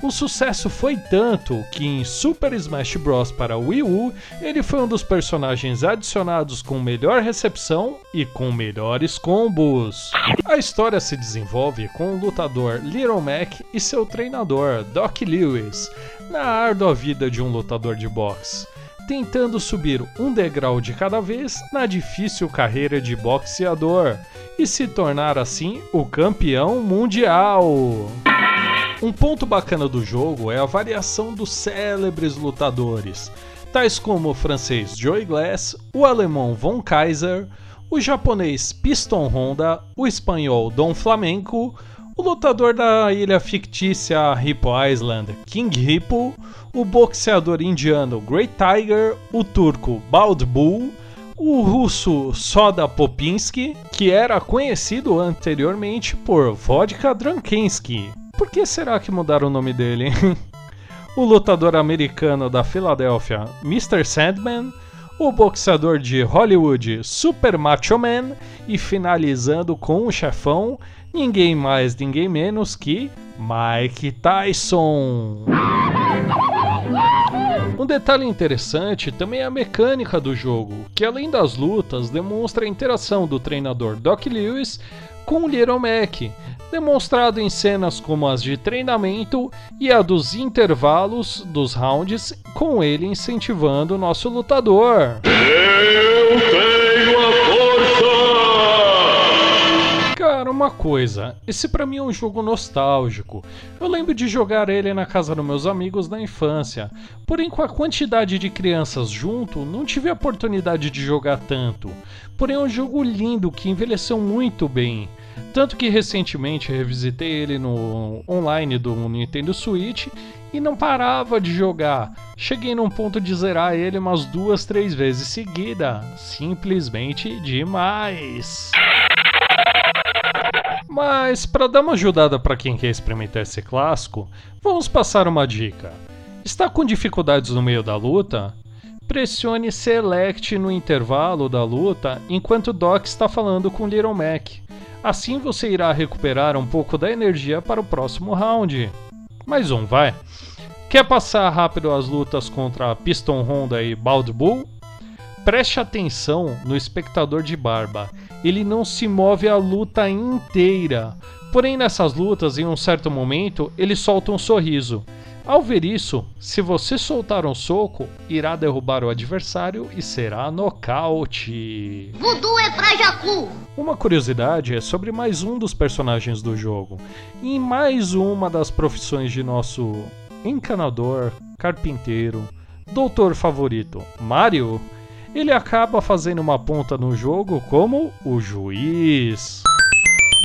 O sucesso foi tanto que em Super Smash Bros. para Wii U ele foi um dos personagens adicionados com melhor recepção e com melhores combos. A história se desenvolve com o lutador Little Mac e seu treinador Doc Lewis na árdua vida de um lutador de boxe tentando subir um degrau de cada vez na difícil carreira de boxeador e se tornar assim o campeão mundial. Um ponto bacana do jogo é a variação dos célebres lutadores, tais como o francês Joey Glass, o alemão Von Kaiser, o japonês Piston Honda, o espanhol Dom Flamenco, o lutador da ilha fictícia Hippo Island, King Hippo, o boxeador indiano Great Tiger, o turco Bald Bull, o russo Soda Popinski, que era conhecido anteriormente por Vodka Drankensky. Por que será que mudaram o nome dele? o lutador americano da Filadélfia, Mr. Sandman, o boxeador de Hollywood, Super Macho Man, e finalizando com o chefão, ninguém mais, ninguém menos que Mike Tyson. Um detalhe interessante também é a mecânica do jogo, que além das lutas demonstra a interação do treinador Doc Lewis com Little Mac, demonstrado em cenas como as de treinamento e a dos intervalos dos rounds, com ele incentivando o nosso lutador. Eu tenho a força! Cara, uma coisa, esse pra mim é um jogo nostálgico. Eu lembro de jogar ele na casa dos meus amigos na infância. Porém, com a quantidade de crianças junto, não tive a oportunidade de jogar tanto. Porém, é um jogo lindo que envelheceu muito bem. Tanto que recentemente revisitei ele no online do Nintendo Switch e não parava de jogar. Cheguei num ponto de zerar ele umas duas, três vezes seguida. Simplesmente demais. Mas para dar uma ajudada para quem quer experimentar esse clássico, vamos passar uma dica. Está com dificuldades no meio da luta? Pressione Select no intervalo da luta enquanto Doc está falando com Little Mac. Assim você irá recuperar um pouco da energia para o próximo round. Mais um, vai. Quer passar rápido as lutas contra Piston Honda e Bald Bull? Preste atenção no espectador de barba. Ele não se move a luta inteira. Porém, nessas lutas, em um certo momento, ele solta um sorriso. Ao ver isso, se você soltar um soco, irá derrubar o adversário e será nocaute. Voodoo é pra Jacu! Uma curiosidade é sobre mais um dos personagens do jogo. Em mais uma das profissões de nosso encanador, carpinteiro, doutor favorito, Mario, ele acaba fazendo uma ponta no jogo como o juiz.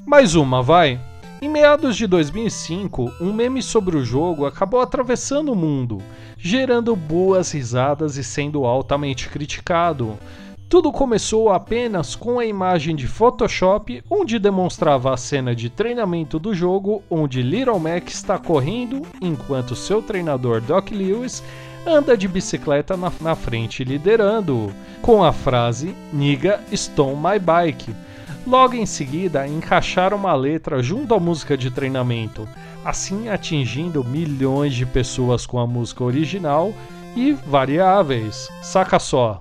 Mais uma, vai! Em meados de 2005, um meme sobre o jogo acabou atravessando o mundo, gerando boas risadas e sendo altamente criticado. Tudo começou apenas com a imagem de Photoshop, onde demonstrava a cena de treinamento do jogo, onde Little Mac está correndo enquanto seu treinador Doc Lewis anda de bicicleta na, na frente liderando, com a frase Niga Stone My Bike. Logo em seguida, encaixaram uma letra junto à música de treinamento, assim atingindo milhões de pessoas com a música original e variáveis. Saca só.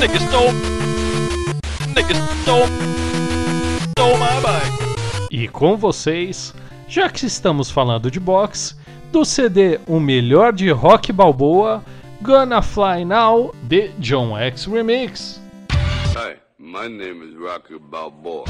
Nick stole E com vocês, já que estamos falando de boxe, do CD O Melhor de Rock Balboa, Gonna Fly Now, de John X Remix. Hi, my name is Rocky Balboa.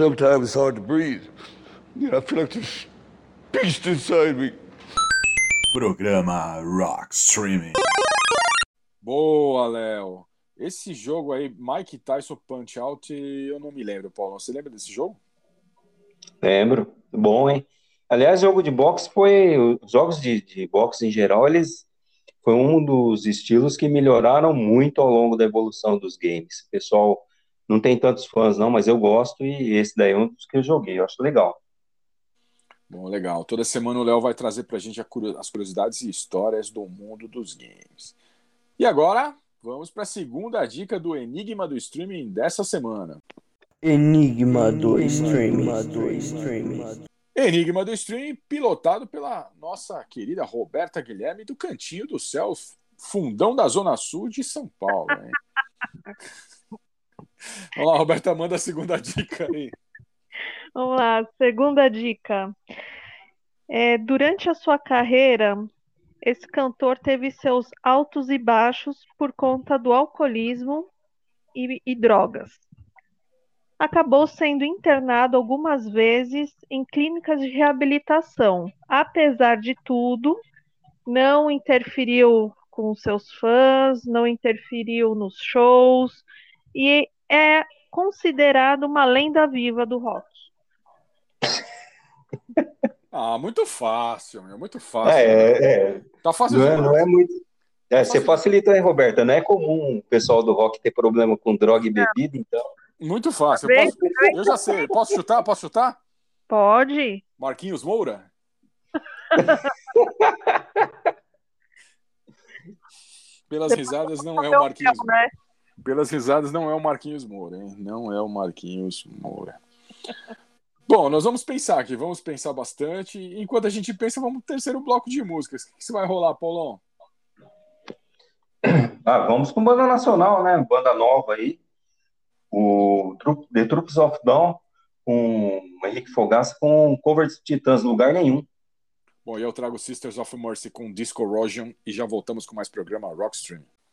Sometimes it's hard to breathe. You know, I feel like this beast inside me. Programa Rock Streaming. Boa, Léo. Esse jogo aí, Mike Tyson Punch Out, eu não me lembro, Paulo. Você lembra desse jogo? Lembro. Bom, hein? Aliás, jogo de boxe foi. Os jogos de, de boxe em geral, eles. Foi um dos estilos que melhoraram muito ao longo da evolução dos games. O pessoal não tem tantos fãs, não, mas eu gosto e esse daí é um dos que eu joguei. Eu acho legal. Bom, legal. Toda semana o Léo vai trazer pra gente a curio- as curiosidades e histórias do mundo dos games. E agora, vamos para a segunda dica do Enigma do Streaming dessa semana. Enigma do Streaming. Enigma do Streaming, pilotado pela nossa querida Roberta Guilherme do Cantinho do Céu, fundão da Zona Sul de São Paulo. Hein? Vamos lá, Roberta, manda a segunda dica aí. Vamos lá, segunda dica. É, durante a sua carreira, esse cantor teve seus altos e baixos por conta do alcoolismo e, e drogas. Acabou sendo internado algumas vezes em clínicas de reabilitação. Apesar de tudo, não interferiu com seus fãs, não interferiu nos shows e é considerado uma lenda viva do rock. Ah, muito fácil, meu, muito fácil. É, é. Tá fácil Não é, demais. não é muito. É, você facilita, hein, Roberta? Não é comum o pessoal do rock ter problema com droga e bebida, então. Muito fácil. Eu, posso- eu já sei. Posso chutar? Posso chutar? Pode. Marquinhos Moura? Pelas risadas não é o Marquinhos. né? Pelas risadas não é o Marquinhos Moura, hein? Não é o Marquinhos Moura. Bom, nós vamos pensar aqui, vamos pensar bastante. Enquanto a gente pensa, vamos pro terceiro bloco de músicas. O que que vai rolar, Paulão? Ah, vamos com banda nacional, né? Banda nova aí. O The Troops of Dawn, com o Henrique Fogaça, com cover de Titãs, lugar nenhum. Bom, e eu trago Sisters of Mercy com Disco Rosion e já voltamos com mais programa Rockstream.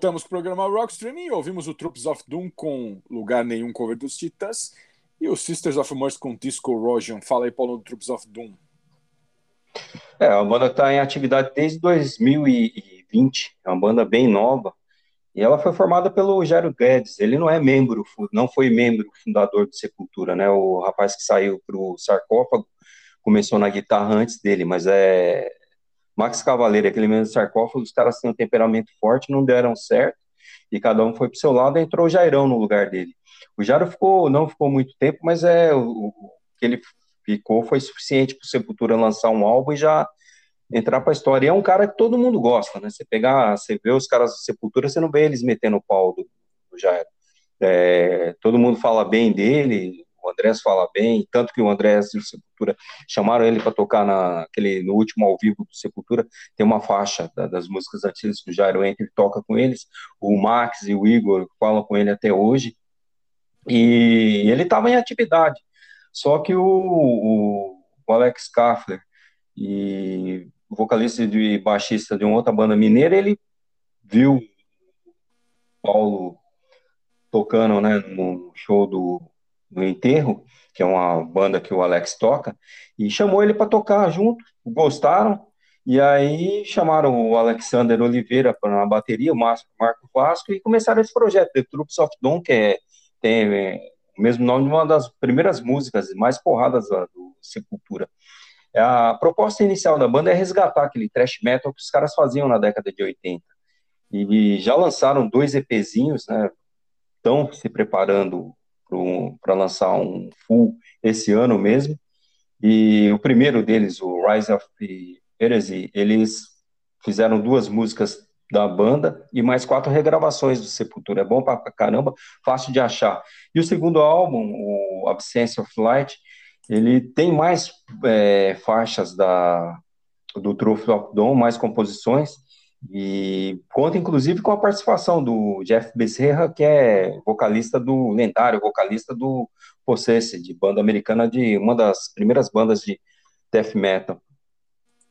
Voltamos pro programa Rock Streaming e ouvimos o Troops of Doom com Lugar Nenhum cover dos Titãs e o Sisters of Mercy com Disco Rosion. Fala aí, Paulo, do Troops of Doom. É, a banda está em atividade desde 2020, é uma banda bem nova, e ela foi formada pelo Jairo Guedes, ele não é membro, não foi membro fundador do Sepultura, né, o rapaz que saiu para o sarcófago começou na guitarra antes dele, mas é Max Cavaleiro, aquele mesmo sarcófago, os caras têm um temperamento forte, não deram certo, e cada um foi pro seu lado, entrou o Jairão no lugar dele. O Jairo ficou, não ficou muito tempo, mas é o, o que ele ficou foi suficiente para Sepultura lançar um álbum e já entrar para a história. E é um cara que todo mundo gosta, né? Você pegar, você vê os caras do Sepultura, você não vê eles metendo o pau do, do Jairo. É, todo mundo fala bem dele, o Andrés fala bem, tanto que o Andrés do Sepultura chamaram ele para tocar na, aquele, no último ao vivo do Sepultura, tem uma faixa da- das músicas antigas que o Jairo entra e toca com eles, o Max e o Igor falam com ele até hoje, e ele estava em atividade, só que o, o, o Alex Kaffler e o vocalista e baixista de uma outra banda mineira, ele viu o Paulo tocando, né, no show do, do Enterro, que é uma banda que o Alex toca, e chamou ele para tocar junto, gostaram, e aí chamaram o Alexander Oliveira para a bateria, o Márcio- Marco Vasco, e começaram esse projeto, The Troops of Dawn, que é, tem é, o mesmo nome de uma das primeiras músicas mais porradas da- do Sepultura. A proposta inicial da banda é resgatar aquele thrash metal que os caras faziam na década de 80. E já lançaram dois EPzinhos, né? Estão se preparando para lançar um full esse ano mesmo. E o primeiro deles, o Rise of Heresy, eles fizeram duas músicas da banda e mais quatro regravações do Sepultura. É bom pra caramba, fácil de achar. E o segundo álbum, o Absence of Light, ele tem mais é, faixas da, do Truth of Dawn, mais composições, e conta inclusive com a participação do Jeff Becerra, que é vocalista do lendário, vocalista do Possessed, banda americana de uma das primeiras bandas de death metal.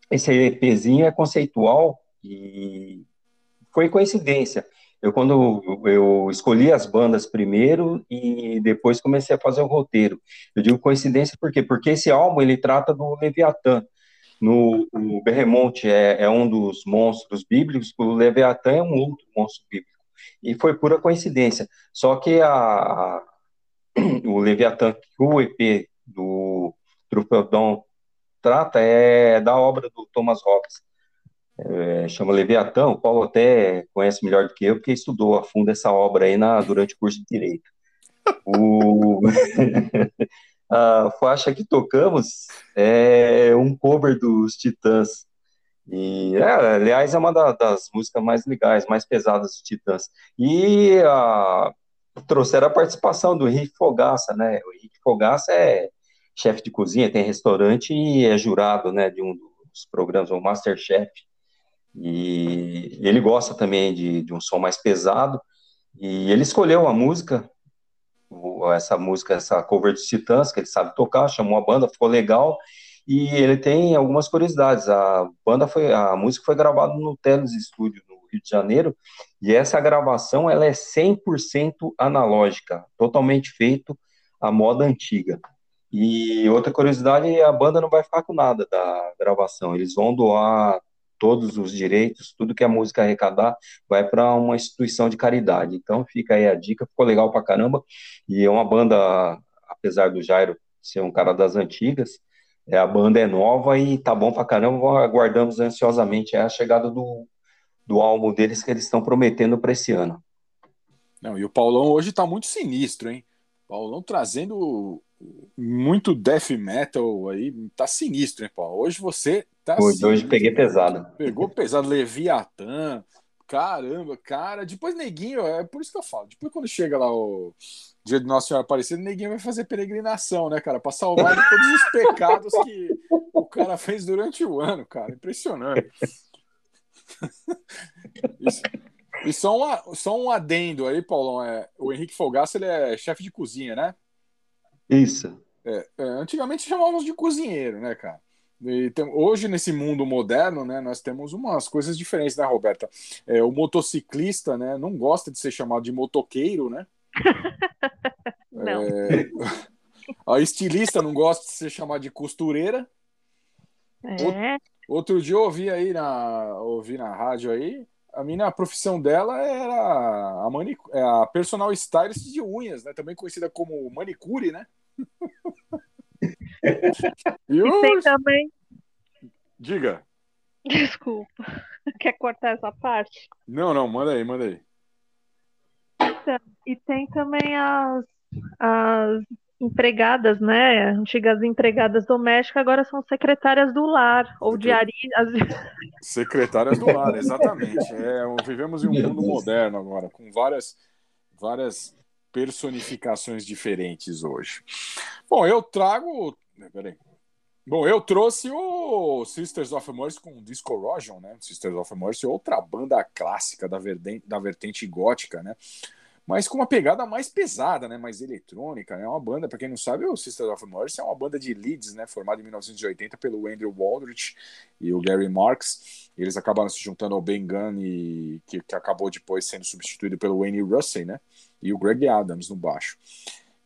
Esse EPzinho é conceitual e foi coincidência. Eu, quando eu escolhi as bandas primeiro e depois comecei a fazer o roteiro. Eu digo coincidência por quê? Porque esse álbum, ele trata do Leviatã. No, o Behemoth é, é um dos monstros bíblicos, o Leviatã é um outro monstro bíblico. E foi pura coincidência. Só que a, a- o Leviatã, que o EP do Trufeldon trata, é da obra do Thomas Hobbes é, chama Leviatã, o Paulo até conhece melhor do que eu, porque estudou a fundo essa obra aí na, durante o curso de Direito. O, a faixa que tocamos é um cover dos Titãs. E, é, aliás, é uma da- das músicas mais legais, mais pesadas dos Titãs. E a, trouxeram a participação do Henrique Fogaça, né? O Henrique Fogaça é chefe de cozinha, tem restaurante e é jurado, né, de um dos programas, o Masterchef. E ele gosta também de, de um som mais pesado. E ele escolheu a música, essa música, essa cover dos Titãs, que ele sabe tocar, chamou a banda, ficou legal. E ele tem algumas curiosidades. A banda foi, a música foi gravada no Telos Studio, no Rio de Janeiro, e essa gravação ela é 100% analógica, totalmente feito à moda antiga. E outra curiosidade, a banda não vai ficar com nada da gravação, eles vão doar todos os direitos, tudo que a música arrecadar vai para uma instituição de caridade. Então fica aí a dica, ficou legal pra caramba. E é uma banda, apesar do Jairo ser um cara das antigas, é, a banda é nova e tá bom pra caramba. Aguardamos ansiosamente a chegada do, do álbum deles que eles estão prometendo para esse ano. Não, e o Paulão hoje tá muito sinistro, hein? Paulão trazendo muito death metal aí, tá sinistro, hein, Paulo? Hoje você tá Hoje, hoje sinistro. peguei pesado. Pegou pesado, Leviatã. Caramba, cara. Depois, neguinho, é por isso que eu falo. Depois, quando chega lá o dia do Nosso Senhor Aparecido, neguinho vai fazer peregrinação, né, cara? Pra salvar de todos os pecados que o cara fez durante o ano, cara. Impressionante. Isso. E só um, só um adendo aí, Paulão. É, o Henrique Fogaça, ele é chefe de cozinha, né? Isso. É, é, antigamente chamávamos de cozinheiro, né, cara? E tem- hoje, nesse mundo moderno, né, nós temos umas coisas diferentes, né, Roberta? É, o motociclista, né, não gosta de ser chamado de motoqueiro, né? Não. É, a estilista não gosta de ser chamada de costureira. É, Outro dia eu ouvi aí na, ouvi na rádio aí, a minha a profissão dela era a, mani, é a personal stylist de unhas, né? Também conhecida como manicure, né? e tem também. Diga. Desculpa. Quer cortar essa parte? Não, não, manda aí, manda aí. E tem também as, as empregadas, né? Antigas empregadas domésticas, agora são secretárias do lar, ou diaristas. Secretárias do lar, exatamente. É, vivemos em um mundo moderno agora, com várias, várias personificações diferentes hoje. Bom, eu trago. Peraí. Bom, eu trouxe o Sisters of Mercy com Disco Rosion, né? Sisters of Mercy, outra banda clássica da, verden- da vertente gótica, né? Mas com uma pegada mais pesada, né? Mais eletrônica, né? Uma banda, para quem não sabe, o Sisters of Mercy é uma banda de Leeds, né? Formada em 1980 pelo Andrew Waldrich e o Gary Marks. Eles acabaram se juntando ao Ben Gunn, e, que, que acabou depois sendo substituído pelo Wayne Russell, né? E o Greg Adams no baixo.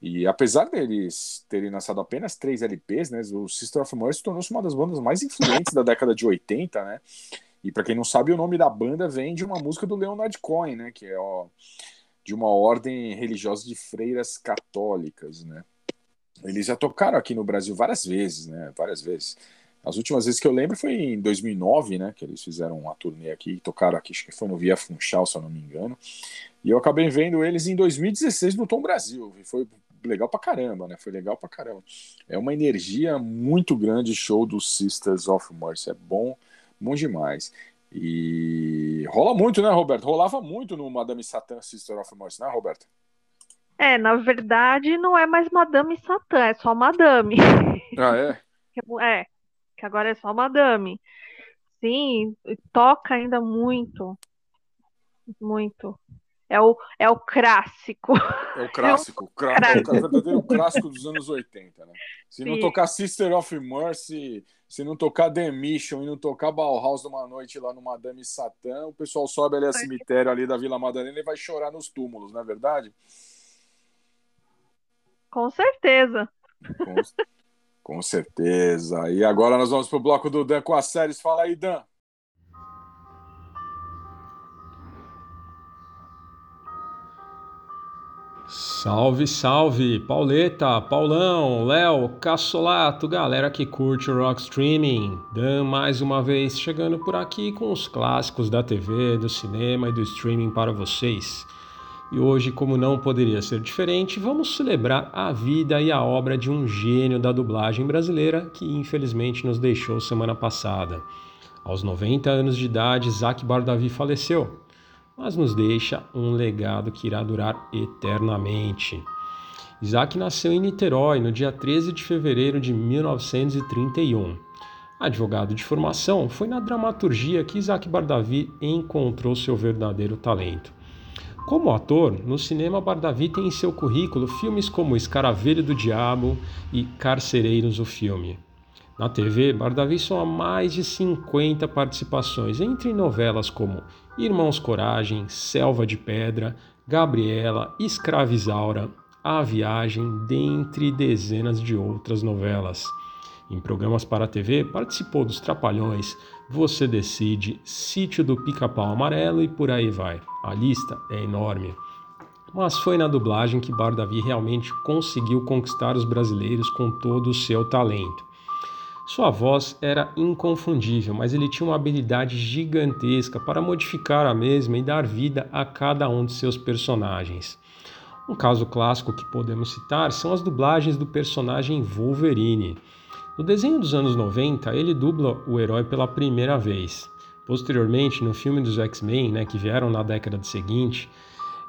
E apesar deles terem lançado apenas três LPs, né, o Sister of Mercy tornou-se uma das bandas mais influentes da década de 80, né? E para quem não sabe, o nome da banda vem de uma música do Leonard Cohen, né, que é ó, de uma ordem religiosa de freiras católicas, né? Eles já tocaram aqui no Brasil várias vezes, né? Várias vezes. As últimas vezes que eu lembro foi em 2009, né? Que eles fizeram uma turnê aqui, tocaram aqui, acho que foi no Via Funchal, se eu não me engano. E eu acabei vendo eles em 2016 no Tom Brasil. E foi legal pra caramba, né? Foi legal pra caramba. É uma energia muito grande show do Sisters of Mercy. É bom, bom demais. E rola muito, né, Roberto? Rolava muito no Madame Satã Sister of Mercy, né, Roberto? É, na verdade, não é mais Madame Satã, é só Madame. Ah, é? É, que agora é só Madame. Sim, toca ainda muito. Muito. É o, é o clássico. É o clássico, é o, é o verdadeiro clássico dos anos 80, né? Se não Sim. tocar Sister of Mercy, se não tocar The Mission e não tocar Bauhaus numa noite lá no Madame Satã, o pessoal sobe ali a cemitério ali da Vila Madalena e vai chorar nos túmulos, não é verdade? Com certeza. Com, com certeza. E agora nós vamos pro bloco do Dan com as séries. Fala aí, Dan. Salve, salve! Pauleta, Paulão, Léo, Cassolato, galera que curte o Rock Streaming. Dan mais uma vez chegando por aqui com os clássicos da TV, do cinema e do streaming para vocês. E hoje, como não poderia ser diferente, vamos celebrar a vida e a obra de um gênio da dublagem brasileira que infelizmente nos deixou semana passada. Aos 90 anos de idade, Zac Bardavi faleceu mas nos deixa um legado que irá durar eternamente. Isaac nasceu em Niterói no dia 13 de fevereiro de 1931. Advogado de formação, foi na dramaturgia que Isaac Bardavi encontrou seu verdadeiro talento. Como ator, no cinema Bardavi tem em seu currículo filmes como Escaravelho do Diabo e Carcereiros o Filme. Na TV, Bardavi soma mais de 50 participações, entre novelas como Irmãos Coragem, Selva de Pedra, Gabriela, Escravizaura, A Viagem, dentre dezenas de outras novelas. Em programas para a TV, participou dos Trapalhões, Você Decide, Sítio do Pica-Pau Amarelo e por aí vai. A lista é enorme. Mas foi na dublagem que Bardavi realmente conseguiu conquistar os brasileiros com todo o seu talento. Sua voz era inconfundível, mas ele tinha uma habilidade gigantesca para modificar a mesma e dar vida a cada um de seus personagens. Um caso clássico que podemos citar são as dublagens do personagem Wolverine. No desenho dos anos 90, ele dubla o herói pela primeira vez. Posteriormente, no filme dos X-Men, né, que vieram na década seguinte,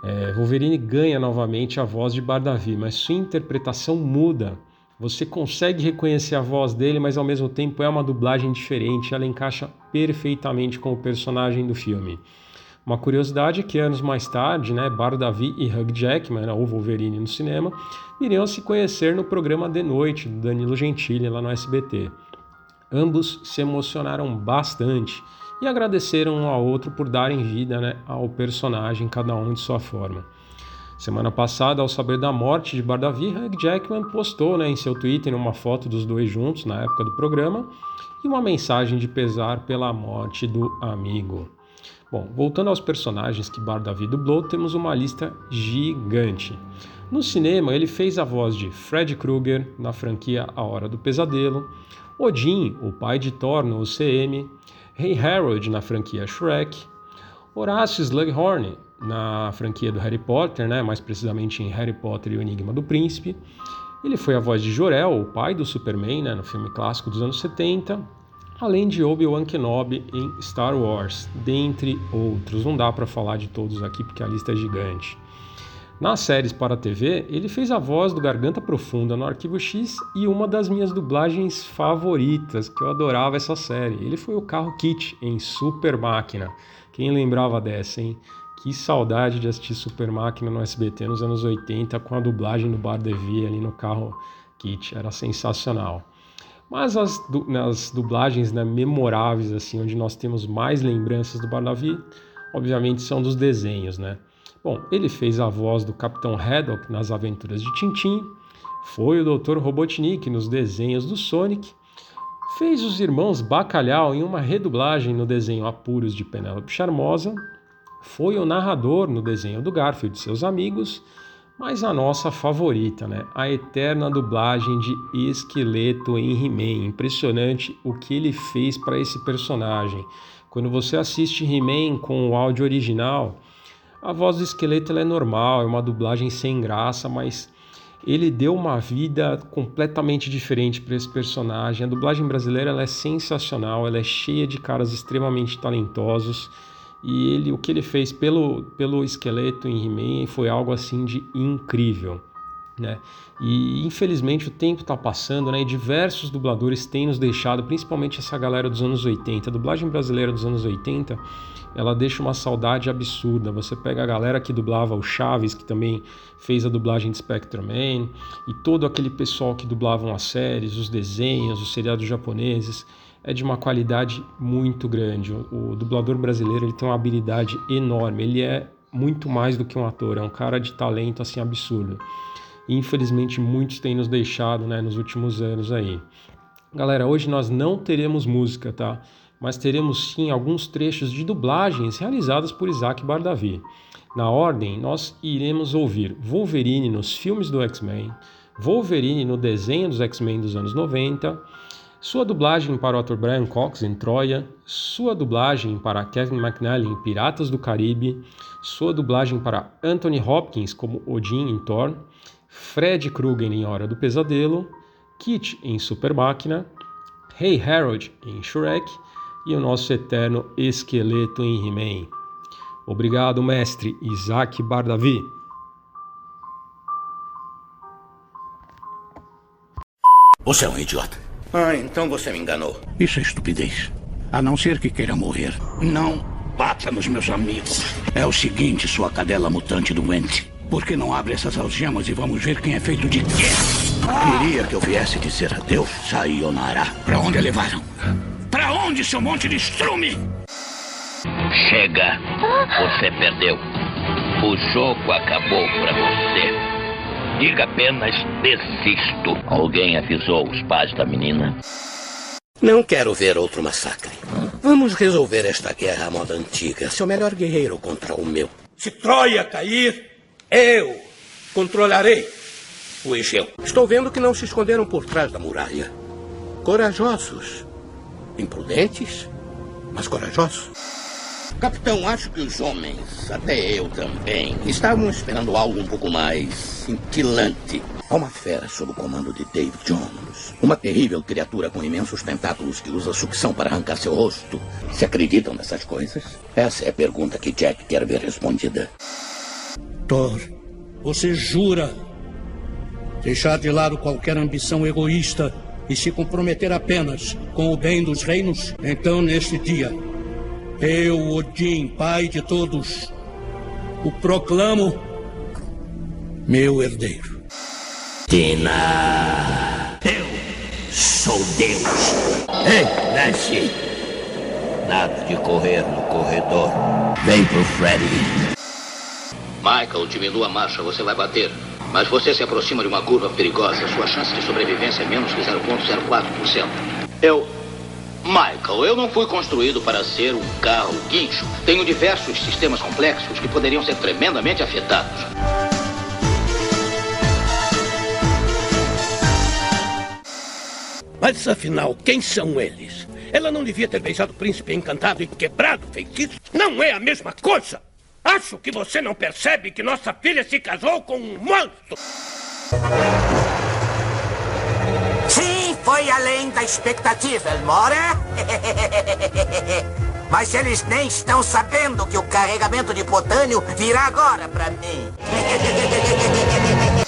é, Wolverine ganha novamente a voz de Bardavi, mas sua interpretação muda. Você consegue reconhecer a voz dele, mas ao mesmo tempo é uma dublagem diferente, ela encaixa perfeitamente com o personagem do filme. Uma curiosidade é que anos mais tarde, né, Bardavi e Hugh Jackman, ou Wolverine no cinema, iriam se conhecer no programa De Noite, do Danilo Gentili, lá no SBT. Ambos se emocionaram bastante e agradeceram um ao outro por darem vida né, ao personagem, cada um de sua forma. Semana passada, ao saber da morte de Bardavi, Hugh Jackman postou né, em seu Twitter uma foto dos dois juntos na época do programa e uma mensagem de pesar pela morte do amigo. Bom, voltando aos personagens que Bardavi dublou, temos uma lista gigante. No cinema, ele fez a voz de Fred Krueger na franquia A Hora do Pesadelo, Odin, o pai de Thor no UCM, Rei Harold na franquia Shrek, Horácio Slughorn na franquia do Harry Potter, né, mais precisamente em Harry Potter e o Enigma do Príncipe. Ele foi a voz de Jor-El, o pai do Superman, né, no filme clássico dos anos 70, além de Obi-Wan Kenobi em Star Wars, dentre outros. Não dá para falar de todos aqui porque a lista é gigante. Nas séries para a TV, ele fez a voz do Garganta Profunda no Arquivo X e uma das minhas dublagens favoritas, que eu adorava essa série. Ele foi o carro Kit em Super Máquina. Quem lembrava dessa, hein? Que saudade de assistir Super Máquina no SBT nos anos 80 com a dublagem do Bar Devi ali no carro Kit. Era sensacional. Mas as, du nas dublagens né, memoráveis, assim, onde nós temos mais lembranças do Barnavi, obviamente são dos desenhos, né? Bom, ele fez a voz do Capitão Haddock nas aventuras de Tintin, foi o Dr. Robotnik nos desenhos do Sonic, fez os irmãos Bacalhau em uma redublagem no desenho Apuros de Penélope Charmosa, foi o narrador no desenho do Garfield e seus amigos, mas a nossa favorita, né? A eterna dublagem de Esqueleto em He-Man. Impressionante o que ele fez para esse personagem. Quando você assiste He-Man com o áudio original, a voz do esqueleto é normal, é uma dublagem sem graça, mas ele deu uma vida completamente diferente para esse personagem. A dublagem brasileira é sensacional, ela é cheia de caras extremamente talentosos e ele o que ele fez pelo, pelo esqueleto em He-Man foi algo assim de incrível. Né? E infelizmente o tempo está passando, né? E diversos dubladores têm nos deixado, principalmente essa galera dos anos 80. A dublagem brasileira dos anos 80 ela deixa uma saudade absurda. Você pega a galera que dublava o Chaves, que também fez a dublagem de Spectrum-Man, e todo aquele pessoal que dublavam as séries, os desenhos, os seriados japoneses, é de uma qualidade muito grande. O, o dublador brasileiro ele tem uma habilidade enorme, ele é muito mais do que um ator, é um cara de talento assim absurdo. Infelizmente muitos têm nos deixado, né, nos últimos anos aí. Galera, hoje nós não teremos música, tá? mas teremos sim alguns trechos de dublagens realizadas por Isaac Bardavi. Na ordem, nós iremos ouvir Wolverine nos filmes do X-Men, Wolverine no desenho dos X-Men dos anos 90, sua dublagem para o ator Brian Cox em Troia, sua dublagem para Kevin McNally em Piratas do Caribe, sua dublagem para Anthony Hopkins como Odin em Thor, Fred Krueger em Hora do Pesadelo, Kit em Super Máquina, Hey Harold em Shrek e o nosso eterno esqueleto em He-Man. Obrigado, mestre Isaac Bardavi. Você é um idiota. Ah, então você me enganou. Isso é estupidez. A não ser que queira morrer. Não bata nos meus amigos. É o seguinte, sua cadela mutante doente. Por que não abre essas algemas e vamos ver quem é feito de quê? Queria que eu viesse dizer adeus, Sayonara. Pra onde a levaram? Pra onde, seu monte de estrume? Chega. Você perdeu. O jogo acabou pra você. Diga apenas desisto. Alguém avisou os pais da menina? Não quero ver outro massacre. Vamos resolver esta guerra à moda antiga. Seu melhor guerreiro contra o meu. Se Troia cair, eu controlarei o Egeu. Estou vendo que não se esconderam por trás da muralha. Corajosos. Imprudentes, mas corajosos. Capitão, acho que os homens, até eu também, estavam esperando algo um pouco mais cintilante. Há uma fera sob o comando de Dave Jones. Uma terrível criatura com imensos tentáculos que usa sucção para arrancar seu rosto. Se acreditam nessas coisas? Essa é a pergunta que Jack quer ver respondida. Thor, você jura deixar de lado qualquer ambição egoísta e se comprometer apenas com o bem dos reinos? Então, neste dia, eu, Odin, pai de todos, o proclamo meu herdeiro. Tina! Eu sou Deus. Ei, Nash! Nada de correr no corredor. Vem pro Freddy. Michael, diminua a marcha, você vai bater. Mas você se aproxima de uma curva perigosa. Sua chance de sobrevivência é menos que 0,04%. Eu. Michael, eu não fui construído para ser um carro guincho. Tenho diversos sistemas complexos que poderiam ser tremendamente afetados. Mas afinal, quem são eles? Ela não devia ter beijado o príncipe encantado e quebrado o feitiço? Não é a mesma coisa! Acho que você não percebe que nossa filha se casou com um monstro! Foi além da expectativa, Elmore. Mas eles nem estão sabendo que o carregamento de potânio virá agora pra mim.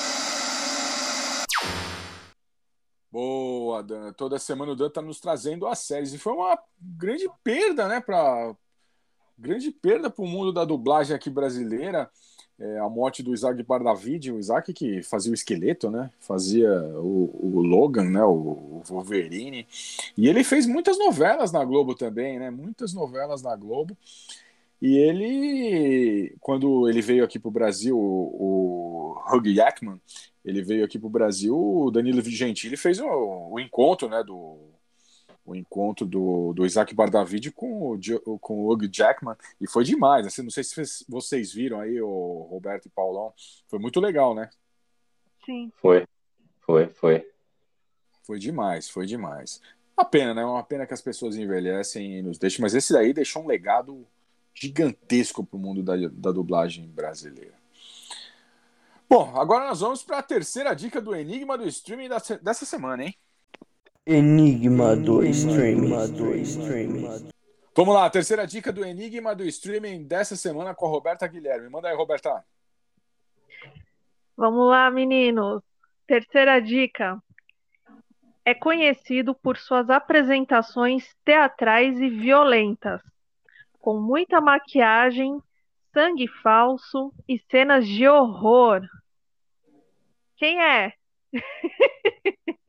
Boa, Dan. Toda semana o Dan tá nos trazendo as séries. E foi uma grande perda, né? Pra... Grande perda para o mundo da dublagem aqui brasileira. É, a morte do Isaac Bardavid, o Isaac que fazia o esqueleto, né? Fazia o, o Logan, né? O, o, Wolverine. E ele fez muitas novelas na Globo também, né? Muitas novelas na Globo. E ele, quando ele veio aqui para o Brasil, o, Hugh Jackman, ele veio aqui para o Brasil, o Danilo Gentili fez o, o encontro, né? Do o encontro do, do Isaac Bardavid com o, com o Hugh Jackman, e foi demais. Assim, não sei se vocês viram aí, o Roberto e Paulão. Foi muito legal, né? Sim. Foi, foi, foi. Foi demais, foi demais. Uma pena, né? Uma pena que as pessoas envelhecem e nos deixam, mas esse daí deixou um legado gigantesco para o mundo da, da dublagem brasileira. Bom, agora nós vamos para a terceira dica do Enigma do Streaming dessa semana, hein? Enigma do Streaming. Vamos lá, terceira dica do Enigma do Streaming dessa semana com a Roberta Guilherme. Manda aí, Roberta. Vamos lá, meninos. Terceira dica. É conhecido por suas apresentações teatrais e violentas, com muita maquiagem, sangue falso e cenas de horror. Quem é?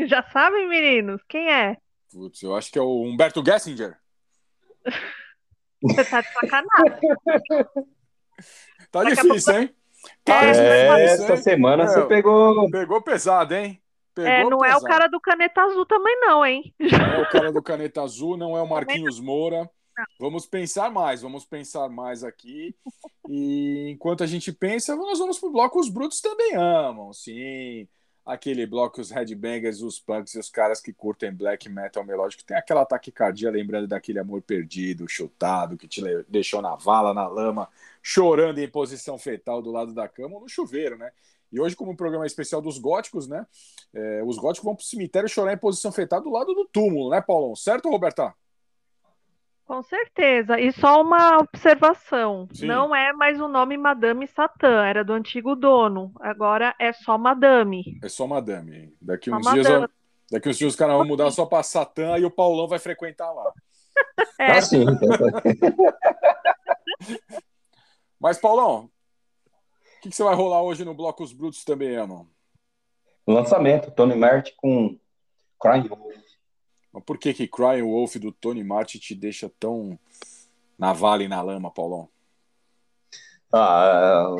Já sabem, meninos? Quem é? Putz, eu acho que é o Humberto Gessinger. Você tá de sacanagem. tá difícil, hein? Tá é, difícil, essa hein? semana é, você pegou. Pegou pesado, hein? Pegou é, não pesado. é o cara do Caneta Azul também, não, hein? Não é o cara do Caneta Azul, não é o Marquinhos Moura. Vamos pensar mais, vamos pensar mais aqui. E enquanto a gente pensa, nós vamos pro bloco Os Brutos Também Amam, sim aquele bloco, os headbangers, os punks e os caras que curtem black metal melódico, tem aquela taquicardia lembrando daquele amor perdido, chutado, que te deixou na vala, na lama, chorando em posição fetal do lado da cama ou no chuveiro, né? E hoje, como um programa especial dos góticos, né? É, os góticos vão pro cemitério chorar em posição fetal do lado do túmulo, né, Paulão? Certo, Roberta? Com certeza. E só uma observação: Sim. não é mais o nome Madame Satã, era do antigo dono. Agora é só Madame. É só Madame. Daqui Só uns dias, daqui uns dias os caras vão mudar só pra Satã e o Paulão vai frequentar lá. É. Ah, sim. Mas, Paulão, o que, que você vai rolar hoje no bloco Os Brutos também amam? Lançamento, Tony Mert com Crying Wolf. Mas por que que Crying Wolf do Tony Martin te deixa tão na vala e na lama, Paulão? Ah,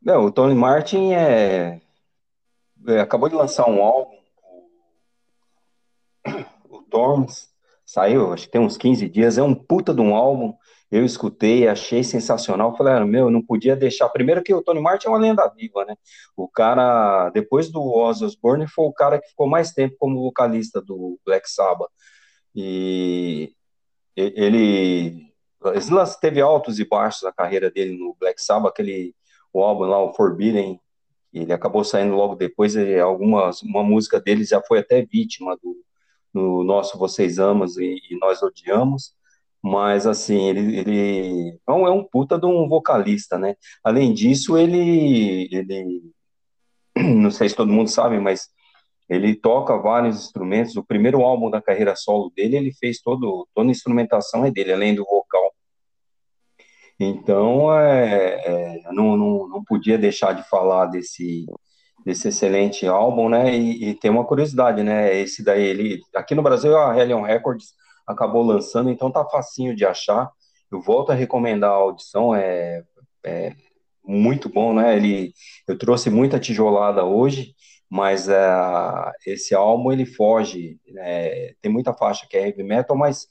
não, o Tony Martin é, é, acabou de lançar um álbum, o, o saiu, acho que tem uns 15 dias, é um puta de um álbum, eu escutei, achei sensacional, falei, ah, meu, não podia deixar, primeiro que o Tony Martin é uma lenda viva, né, o cara, depois do Ozzy Osbourne, foi o cara que ficou mais tempo como vocalista do Black Sabbath, e ele, lance teve altos e baixos na carreira dele no Black Sabbath, aquele, o álbum lá, o Forbidden, ele acabou saindo logo depois, e algumas, uma música dele já foi até vítima do, do nosso Vocês Amas e, e Nós Odiamos, mas assim, ele, ele é um, é um puta de um vocalista, né? Além disso, ele, ele, não sei se todo mundo sabe, mas ele toca vários instrumentos. O primeiro álbum da carreira solo dele, ele fez todo, toda a instrumentação é dele, além do vocal. Então, é, é, não, não, não podia deixar de falar desse, desse excelente álbum, né? E, e, tem uma curiosidade, né? Esse daí, ele aqui no Brasil a Hellion Records acabou lançando, então tá facinho de achar. Eu volto a recomendar a audição, é, é muito bom, né? Ele, eu trouxe muita tijolada hoje, mas é, esse álbum ele foge, é, tem muita faixa que é heavy metal, mas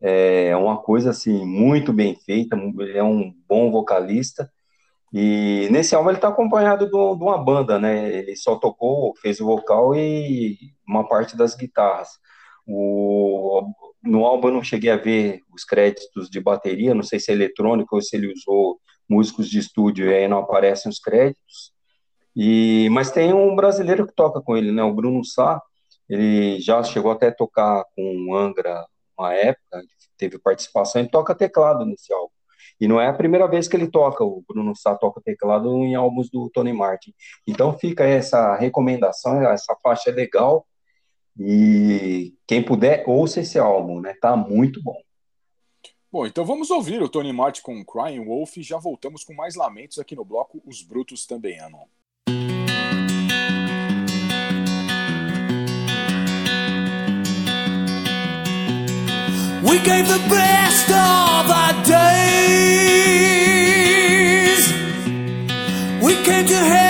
é uma coisa assim muito bem feita. Ele é um bom vocalista e nesse álbum ele está acompanhado de uma banda, né? Ele só tocou, fez o vocal e uma parte das guitarras. O, no álbum eu não cheguei a ver os créditos de bateria, não sei se é eletrônico ou se ele usou músicos de estúdio e aí não aparecem os créditos. E, mas tem um brasileiro que toca com ele, né? O Bruno Sá. Ele já chegou até a tocar com o Angra uma época, teve participação e toca teclado nesse álbum. E não é a primeira vez que ele toca, o Bruno Sá toca teclado em álbuns do Tony Martin. Então fica essa recomendação, essa faixa é legal. E quem puder, ouça esse álbum, né? Tá muito bom. Bom, então vamos ouvir o Tony Martin com Crying Wolf e já voltamos com mais lamentos aqui no bloco Os Brutos Também Amam. We gave the best of our days. We came to help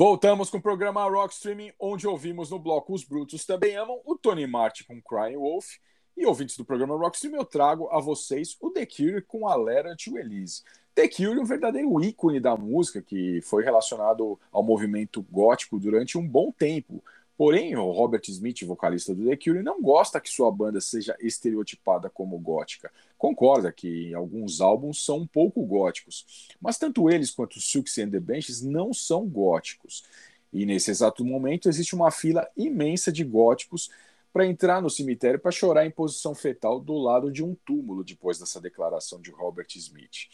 Voltamos com o programa Rock Streaming, onde ouvimos no bloco Os Brutos Também Amam, o Tony Martin com Crying Wolf. E ouvintes do programa Rock Streaming, eu trago a vocês o The Cure com a Lera Elise. The Cure um verdadeiro ícone da música que foi relacionado ao movimento gótico durante um bom tempo. Porém, o Robert Smith, vocalista do The Cure, não gosta que sua banda seja estereotipada como gótica. Concorda que alguns álbuns são um pouco góticos, mas tanto eles quanto Silks and the Benches não são góticos. E nesse exato momento existe uma fila imensa de góticos para entrar no cemitério para chorar em posição fetal do lado de um túmulo depois dessa declaração de Robert Smith.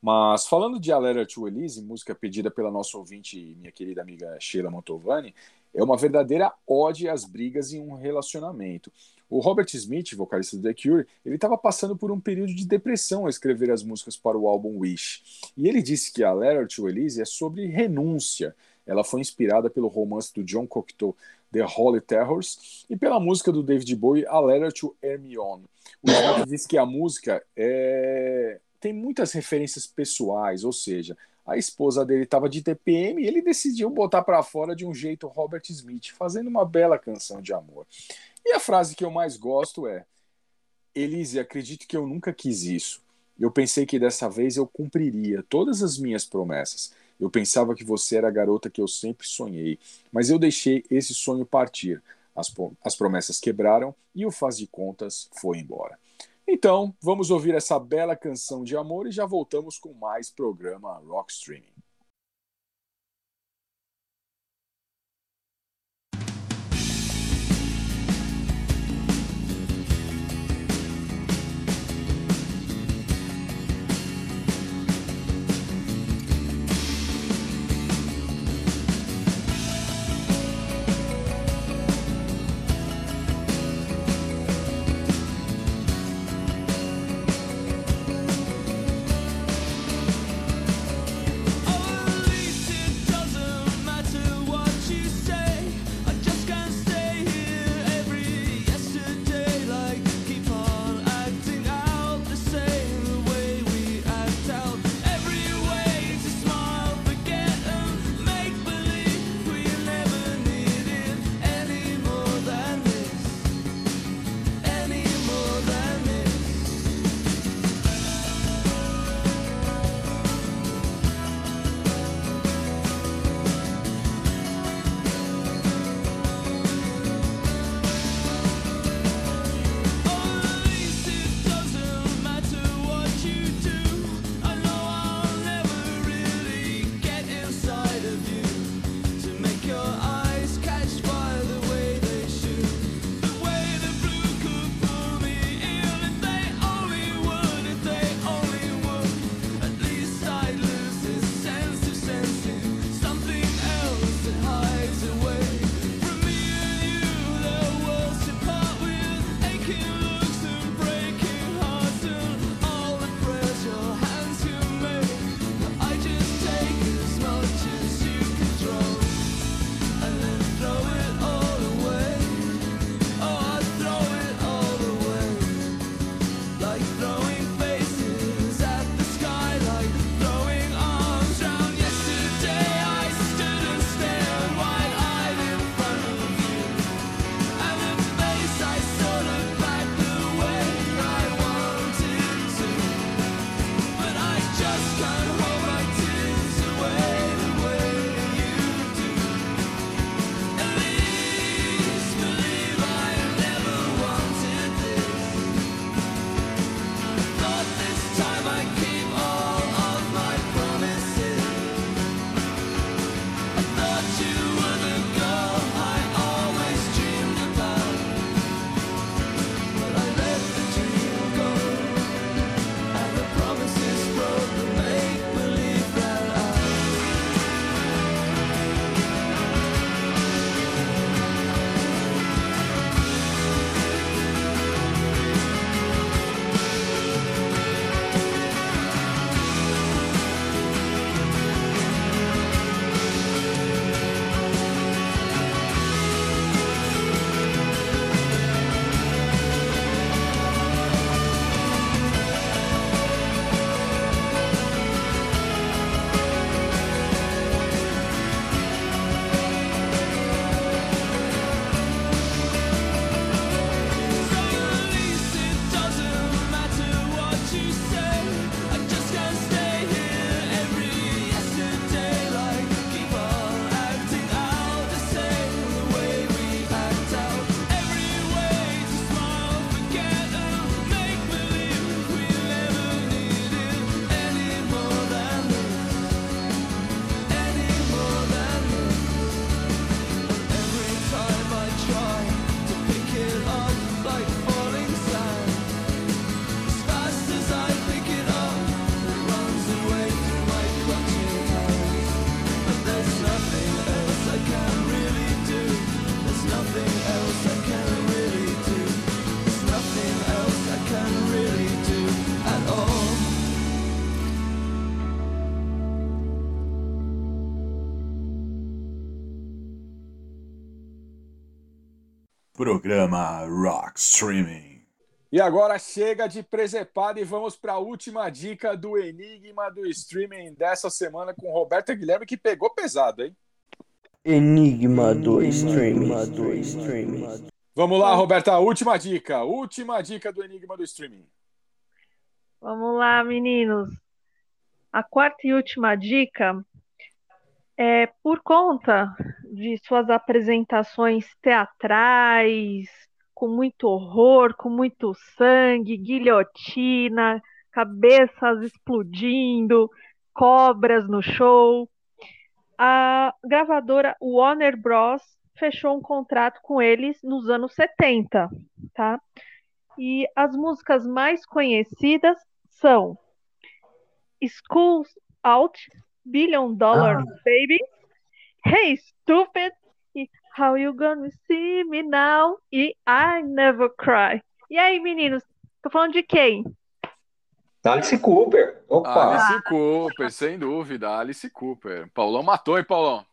Mas falando de A Letter to Elise, música pedida pela nossa ouvinte minha querida amiga Sheila Mantovani, é uma verdadeira ode às brigas em um relacionamento. O Robert Smith, vocalista do The Cure, ele estava passando por um período de depressão ao escrever as músicas para o álbum Wish. E ele disse que a Letter to Elise é sobre renúncia. Ela foi inspirada pelo romance do John Cocteau, The Holy Terrors, e pela música do David Bowie, A Letter to Hermione. O Smith disse que a música é... tem muitas referências pessoais, ou seja, a esposa dele estava de TPM e ele decidiu botar para fora de um jeito Robert Smith, fazendo uma bela canção de amor. E a frase que eu mais gosto é: Elise, acredite que eu nunca quis isso. Eu pensei que dessa vez eu cumpriria todas as minhas promessas. Eu pensava que você era a garota que eu sempre sonhei, mas eu deixei esse sonho partir. As, as promessas quebraram e o faz de contas foi embora. Então, vamos ouvir essa bela canção de amor e já voltamos com mais programa Rock Streaming. Programa Rock Streaming. E agora chega de presepada e vamos para a última dica do Enigma do Streaming dessa semana com Roberto Guilherme, que pegou pesado, hein? Enigma do Streaming. do streaming. Vamos lá, Roberta, última dica. Última dica do Enigma do Streaming. Vamos lá, meninos. A quarta e última dica é por conta de suas apresentações teatrais, com muito horror, com muito sangue, guilhotina, cabeças explodindo, cobras no show. A gravadora Warner Bros. fechou um contrato com eles nos anos 70, tá? E as músicas mais conhecidas são Schools Out, Billion Dollar Baby, Hey Stupid, e How You Gonna See Me Now e I Never Cry. E aí, meninos, tô falando de quem? Alice Cooper. Opa! Alice Cooper, sem dúvida, Alice Cooper. Paulão matou, hein, Paulão?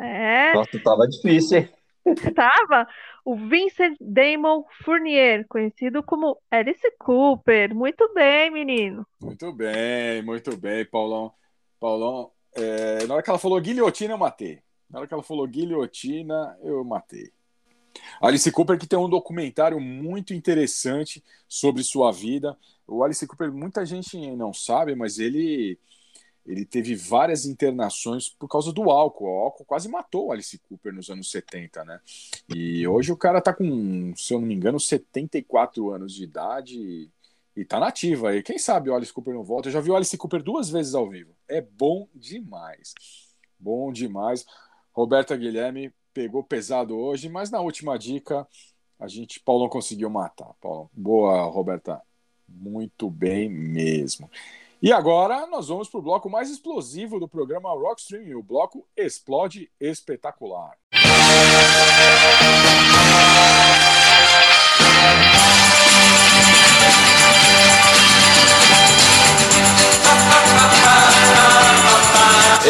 É, Nossa, tava difícil, hein? estava o Vincent Damon Fournier, conhecido como Alice Cooper. Muito bem, menino. Muito bem, muito bem, Paulão. Paulão, é, na hora que ela falou guilhotina, eu matei. Na hora que ela falou guilhotina, eu matei. Alice Cooper que tem um documentário muito interessante sobre sua vida. O Alice Cooper, muita gente não sabe, mas ele ele teve várias internações por causa do álcool. O álcool quase matou o Alice Cooper nos anos 70, né? E hoje o cara tá com, se eu não me engano, 74 anos de idade e tá nativa aí. Quem sabe o Alice Cooper não volta? Eu já vi o Alice Cooper duas vezes ao vivo. É bom demais. Bom demais. Roberta Guilherme pegou pesado hoje, mas na última dica a gente, Paulão conseguiu matar. Paulão. Boa, Roberta. Muito bem mesmo. E agora nós vamos para o bloco mais explosivo do programa Rockstream, o bloco Explode Espetacular.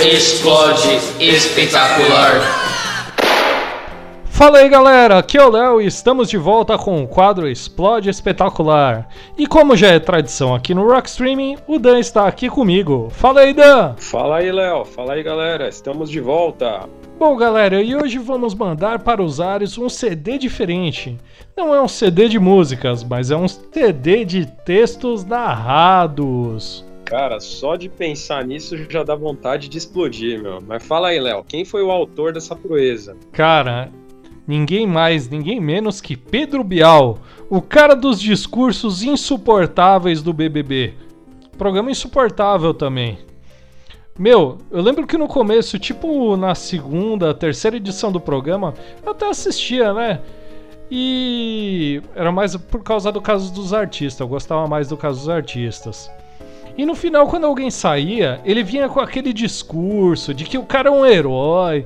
Explode espetacular. Fala aí galera, aqui é o Léo e estamos de volta com o quadro Explode Espetacular. E como já é tradição aqui no Rock Streaming, o Dan está aqui comigo. Fala aí, Dan! Fala aí, Léo. Fala aí, galera. Estamos de volta. Bom, galera, e hoje vamos mandar para os ares um CD diferente. Não é um CD de músicas, mas é um CD de textos narrados. Cara, só de pensar nisso já dá vontade de explodir, meu. Mas fala aí, Léo, quem foi o autor dessa proeza? Cara, ninguém mais, ninguém menos que Pedro Bial, o cara dos discursos insuportáveis do BBB. Programa insuportável também. Meu, eu lembro que no começo, tipo na segunda, terceira edição do programa, eu até assistia, né? E era mais por causa do caso dos artistas, eu gostava mais do caso dos artistas. E no final, quando alguém saía, ele vinha com aquele discurso de que o cara é um herói.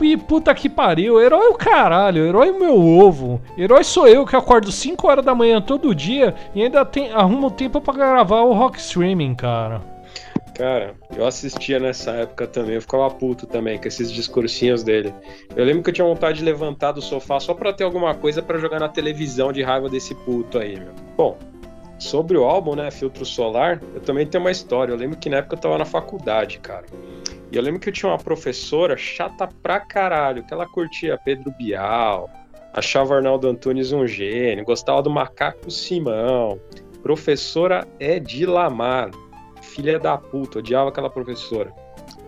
E puta que pariu, herói é o caralho, herói é o meu ovo. Herói sou eu que acordo 5 horas da manhã todo dia e ainda tem, arrumo tempo pra gravar o rock streaming, cara. Cara, eu assistia nessa época também, eu ficava puto também com esses discursinhos dele. Eu lembro que eu tinha vontade de levantar do sofá só pra ter alguma coisa pra jogar na televisão de raiva desse puto aí, meu. Bom, sobre o álbum, né, Filtro Solar, eu também tenho uma história. Eu lembro que na época eu tava na faculdade, cara. E eu lembro que eu tinha uma professora chata pra caralho, que ela curtia Pedro Bial, achava Arnaldo Antunes um gênio, gostava do Macaco Simão, professora Edilamar, filha da puta, odiava aquela professora.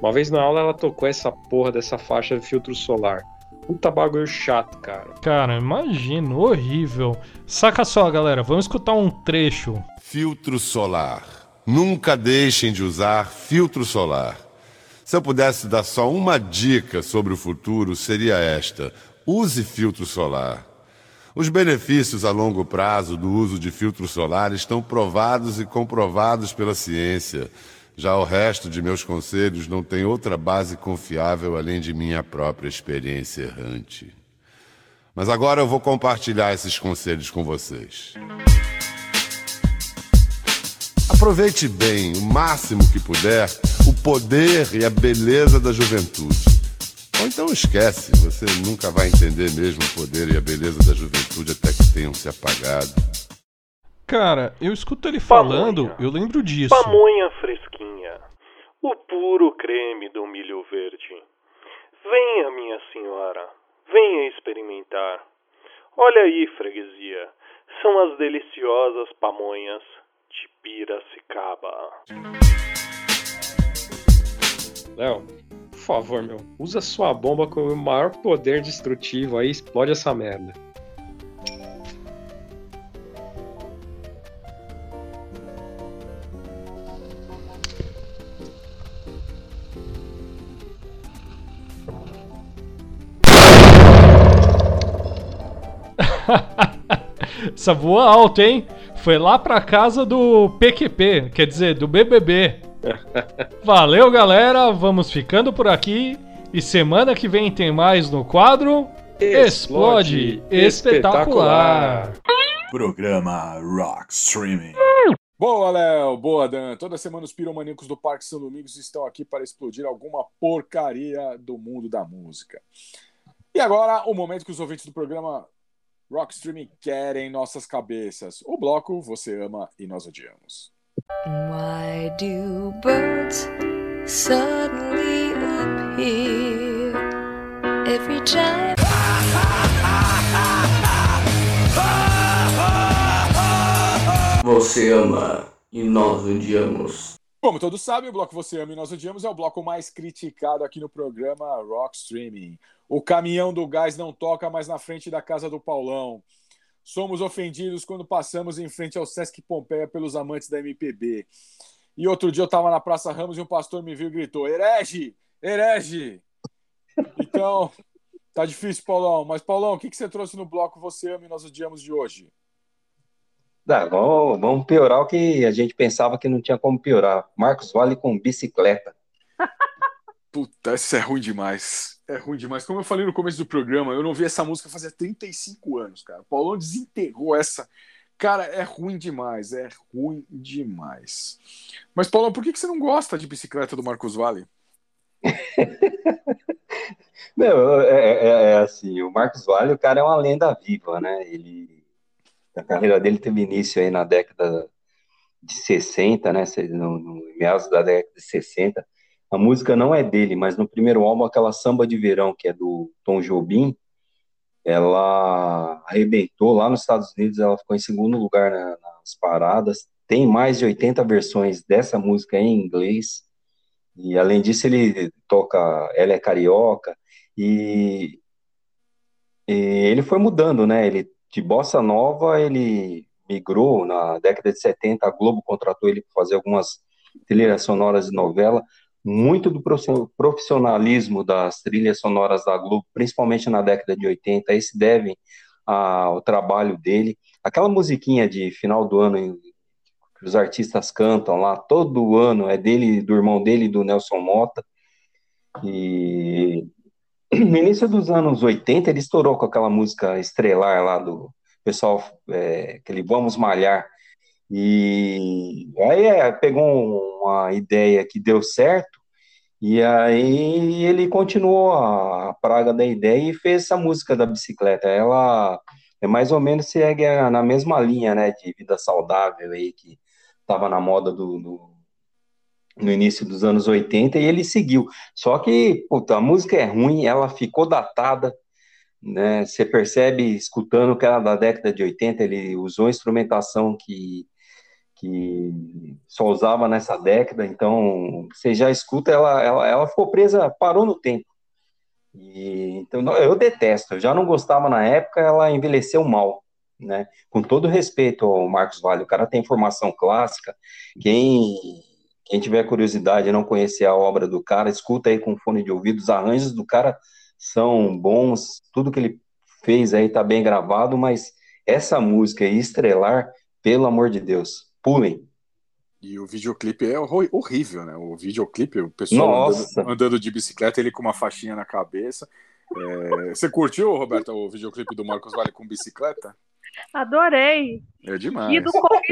Uma vez na aula ela tocou essa porra dessa faixa de filtro solar. Puta bagulho chato, cara. Cara, imagino, horrível. Saca só, galera, vamos escutar um trecho. Filtro solar. Nunca deixem de usar filtro solar. Se eu pudesse dar só uma dica sobre o futuro, seria esta: use filtro solar. Os benefícios a longo prazo do uso de filtro solar estão provados e comprovados pela ciência. Já o resto de meus conselhos não tem outra base confiável além de minha própria experiência errante. Mas agora eu vou compartilhar esses conselhos com vocês. Aproveite bem, o máximo que puder, o poder e a beleza da juventude. Ou então esquece, você nunca vai entender mesmo o poder e a beleza da juventude até que tenham se apagado. Cara, eu escuto ele falando, eu lembro disso. Pamonha fresquinha. O puro creme do milho verde. Venha, minha senhora. Venha experimentar. Olha aí, freguesia. São as deliciosas pamonhas de Piracicaba. Léo, por favor, meu, usa sua bomba com o maior poder destrutivo aí, explode essa merda. Essa voa alto, hein? Foi lá pra casa do PQP, quer dizer, do BBB. Valeu, galera. Vamos ficando por aqui. E semana que vem tem mais no quadro Explode, Espetacular. Programa Rock Streaming. Boa, Léo. Boa, Dan. Toda semana os piromaníacos do Parque São Domingos estão aqui para explodir alguma porcaria do mundo da música. E agora, o momento que os ouvintes do programa Rock Streaming querem nossas cabeças. O bloco Você Ama e Nós Odiamos. Why do birds suddenly appear every time? Você ama e nós odiamos. Como todos sabem, o bloco Você Ama e Nós Odiamos é o bloco mais criticado aqui no programa Rock Streaming. O caminhão do gás não toca mais na frente da casa do Paulão. Somos ofendidos quando passamos em frente ao Sesc Pompeia pelos amantes da MPB. E outro dia eu estava na Praça Ramos e um pastor me viu e gritou: herege! Herege! Então, tá difícil, Paulão. Mas, Paulão, o que, que você trouxe no bloco Você Ama e Nós Odiamos de hoje? Dá, vamos, vamos piorar o que a gente pensava que não tinha como piorar. Marcos Vale com bicicleta. Puta, isso é ruim demais. É ruim demais. Como eu falei no começo do programa, eu não vi essa música fazia 35 anos, cara. O Paulão desenterrou essa. Cara, é ruim demais. É ruim demais. Mas, Paulão, por que você não gosta de bicicleta do Marcos Vale? Meu, é, é- é assim, o Marcos Vale, o cara é uma lenda viva, né? Ele, a carreira dele teve início aí na década de 60, né? No, no meados da década de 60. A música não é dele, mas no primeiro álbum, aquela Samba de Verão, que é do Tom Jobim, ela arrebentou lá nos Estados Unidos, ela ficou em segundo lugar na- nas paradas. Tem mais de 80 versões dessa música em inglês. E além disso, ele toca Ela é Carioca e, e ele foi mudando, né? Ele de bossa nova, ele migrou na década de 70, a Globo contratou ele para fazer algumas trilhas sonoras de novela. Muito do profi- profissionalismo das trilhas sonoras da Globo, principalmente na década de 80, aí se devem ao trabalho dele. Aquela musiquinha de final do ano que os artistas cantam lá todo ano, é dele, do irmão dele, do Nelson Mota. E no início dos anos 80, ele estourou com aquela música estrelar lá do pessoal, é, aquele Vamos Malhar. E aí é, pegou uma ideia que deu certo, e aí ele continuou a, praga da ideia e fez essa música da bicicleta. Ela é mais ou menos segue na mesma linha, né, de vida saudável aí, que estava na moda do, do- no início dos anos 80, e ele seguiu. Só que, puta, a música é ruim, ela ficou datada, né? Você percebe, escutando que era da década de 80, ele usou instrumentação que, que só usava nessa década, então você já escuta, ela, ela, ela ficou presa, parou no tempo. E, então, eu detesto, eu já não gostava na época, ela envelheceu mal, né? Com todo respeito ao Marcos Vale, o cara tem formação clássica, quem, quem tiver curiosidade e não conhecer a obra do cara, escuta aí com fone de ouvido, os arranjos do cara são bons, tudo que ele fez aí tá bem gravado, mas essa música aí, Estrelar, pelo amor de Deus, pulem. E o videoclipe é horrível, né? O videoclipe, o pessoal andando, andando de bicicleta, ele com uma faixinha na cabeça. É, Você curtiu, Roberta, o videoclipe do Marcos Vale com bicicleta? Adorei. É demais. E do, começo,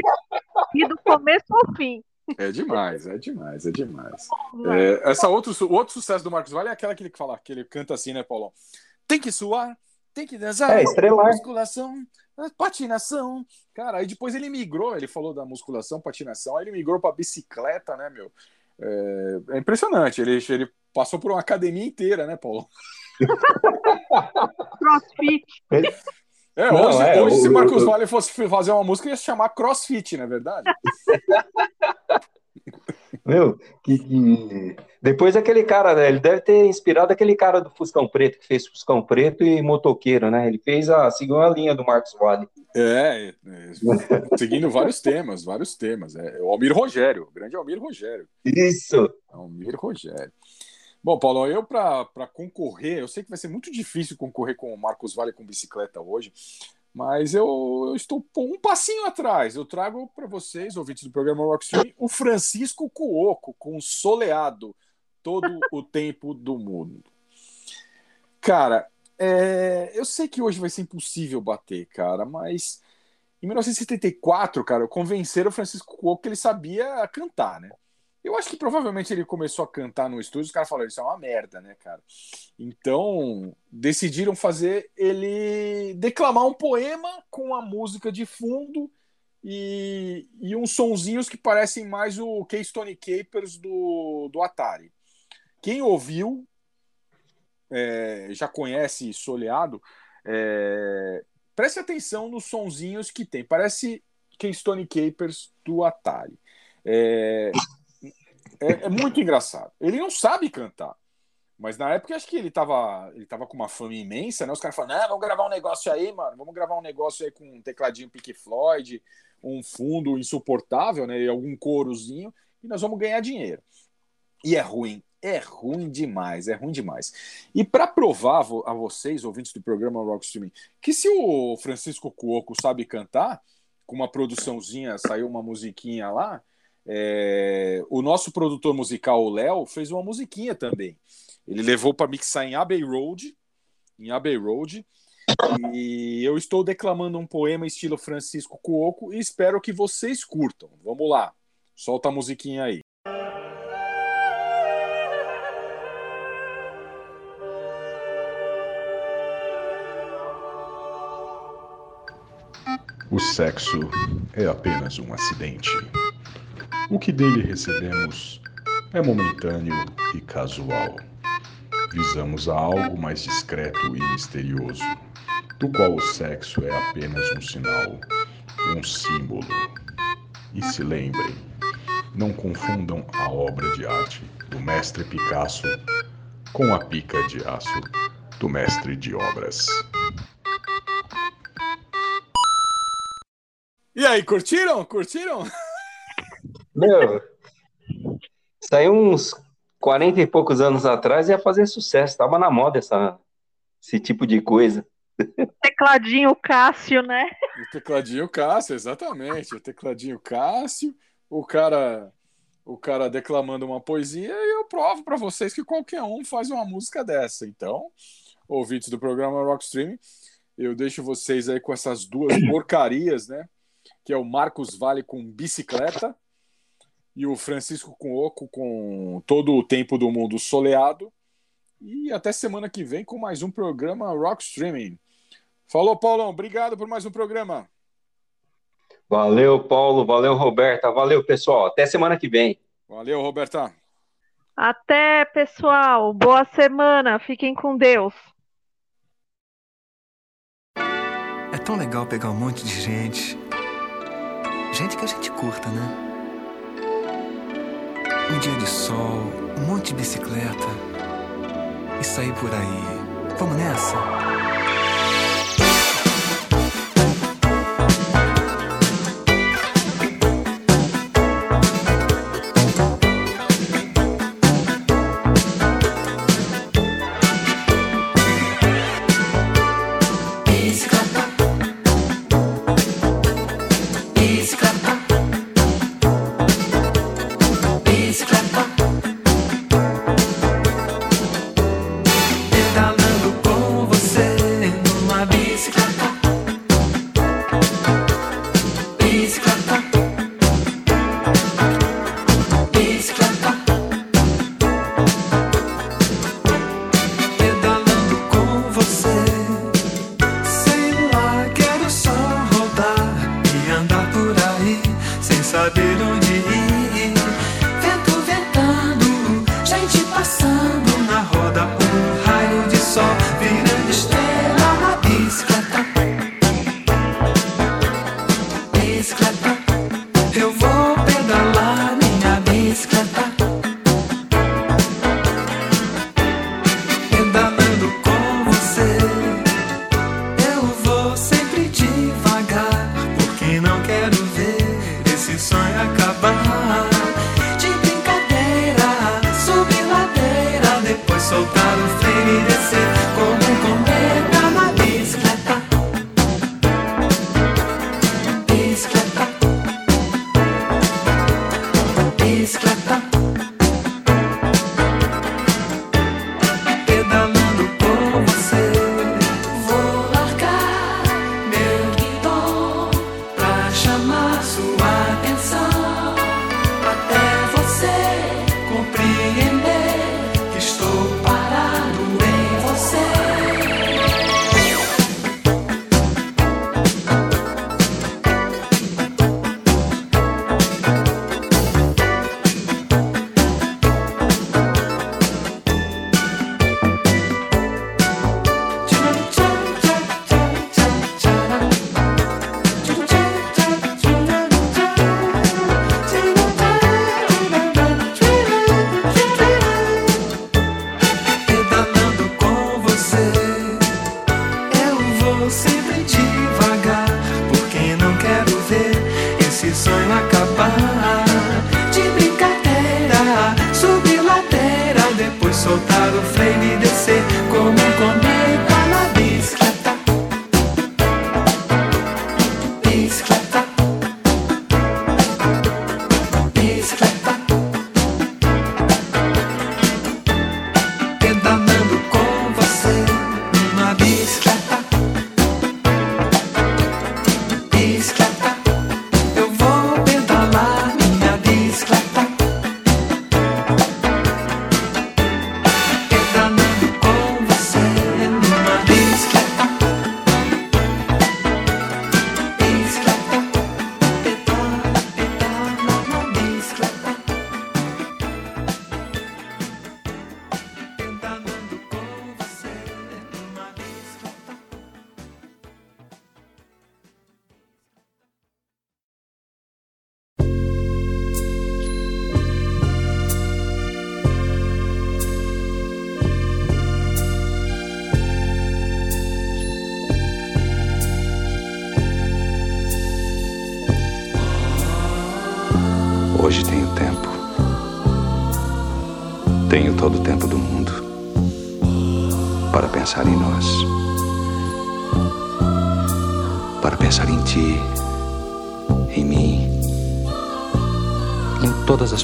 e do começo ao fim. É demais, é demais, é demais. É, essa outro, outro sucesso do Marcos Vale é aquela que ele fala, que ele canta assim, né, Paulão? Tem que suar, tem que dançar. É, estrelar. Musculação, patinação. Cara, aí depois ele migrou, ele falou da musculação, patinação, aí ele migrou pra bicicleta, né, meu? É, é impressionante, ele, ele passou por uma academia inteira, né, Paulo? Crossfit. É, Não, hoje, é, hoje se o- Marcos o- Vale fosse fazer uma música, ia se chamar Crossfit, não é verdade? Meu, que, que- depois aquele cara, né, ele deve ter inspirado aquele cara do Fuscão Preto, que fez Fuscão Preto e Motoqueiro, né? Ele fez a, seguiu a linha do Marcos Vale. É, é, seguindo vários temas, vários temas. É, o Almir Rogério, o grande Almir Rogério. Isso. Almir Rogério. Bom, Paulo, eu para concorrer, eu sei que vai ser muito difícil concorrer com o Marcos Vale com bicicleta hoje, mas eu, eu estou um passinho atrás. Eu trago para vocês, ouvintes do programa Rockstream, o Francisco Cuoco com Soleado, todo o tempo do mundo. Cara, é, eu sei que hoje vai ser impossível bater, cara, mas em 1974, cara, convenceram o Francisco Cuoco que ele sabia cantar, né? Eu acho que provavelmente ele começou a cantar no estúdio, os caras falaram, isso é uma merda, né, cara? Então, decidiram fazer ele declamar um poema com a música de fundo e, e uns sonzinhos que parecem mais o Keystone Capers do, do Atari. Quem ouviu, é, já conhece Soleado, é, preste atenção nos sonzinhos que tem. Parece Keystone Capers do Atari. É, é, é muito engraçado. Ele não sabe cantar. Mas na época acho que ele tava, ele tava com uma fama imensa, né? Os caras falaram, vamos gravar um negócio aí, mano. Vamos gravar um negócio aí com um tecladinho Pink Floyd, um fundo insuportável, né? E algum corozinho, e nós vamos ganhar dinheiro. E é ruim, é ruim demais, é ruim demais. E para provar a vocês, ouvintes do programa Rock Streaming, que se o Francisco Cuoco sabe cantar, com uma produçãozinha, saiu uma musiquinha lá, é, o nosso produtor musical, o Léo, fez uma musiquinha também. Ele levou para mixar em Abbey Road, em Abbey Road, e eu estou declamando um poema estilo Francisco Cuoco e espero que vocês curtam. Vamos lá, solta a musiquinha aí. O sexo é apenas um acidente. O que dele recebemos é momentâneo e casual. Visamos a algo mais discreto e misterioso, do qual o sexo é apenas um sinal, um símbolo. E se lembrem, não confundam a obra de arte do mestre Picasso com a pica de aço do mestre de obras. E aí, curtiram? Curtiram? Meu, saiu uns 40 e poucos anos atrás e ia fazer sucesso. Tava na moda essa, esse tipo de coisa. Tecladinho Cássio, né? O tecladinho Cássio, exatamente. O tecladinho Cássio, o cara, o cara declamando uma poesia e eu provo para vocês que qualquer um faz uma música dessa. Então, ouvintes do programa Rockstream, eu deixo vocês aí com essas duas porcarias, né? Que é o Marcos Vale com bicicleta e o Francisco Cuoco com todo o tempo do mundo soleado. E até semana que vem com mais um programa Rock Streaming. Falou, Paulão. Obrigado por mais um programa. Valeu, Paulo. Valeu, Roberta. Valeu, pessoal. Até semana que vem. Valeu, Roberta. Até, pessoal. Boa semana. Fiquem com Deus. É tão legal pegar um monte de gente. Gente que a gente curta, né? Um dia de sol, um monte de bicicleta. E sair por aí. Vamos nessa?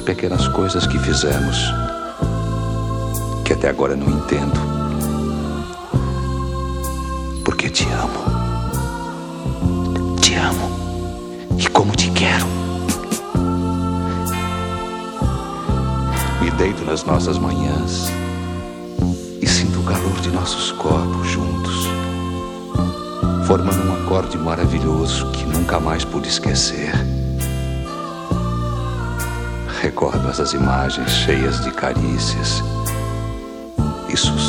Pequenas coisas que fizemos, que até agora não entendo, porque te amo, te amo e como te quero. Me deito nas nossas manhãs e sinto o calor de nossos corpos juntos, formando um acorde maravilhoso que nunca mais pude esquecer. Recordo essas imagens cheias de carícias e sussurros.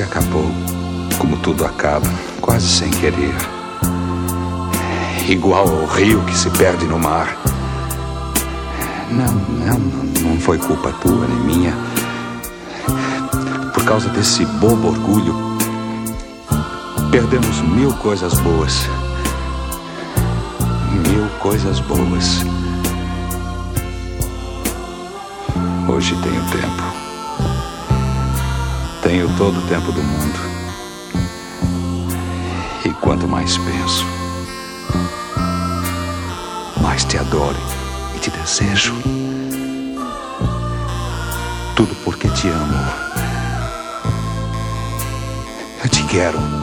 Se acabou, como tudo acaba, quase sem querer. Igual ao rio que se perde no mar. Não, não, não foi culpa tua nem minha. Por causa desse bobo orgulho, perdemos mil coisas boas. Mil coisas boas. Hoje tenho tempo. Tenho todo o tempo do mundo. E quanto mais penso, mais te adoro e te desejo. Tudo porque te amo. Eu te quero.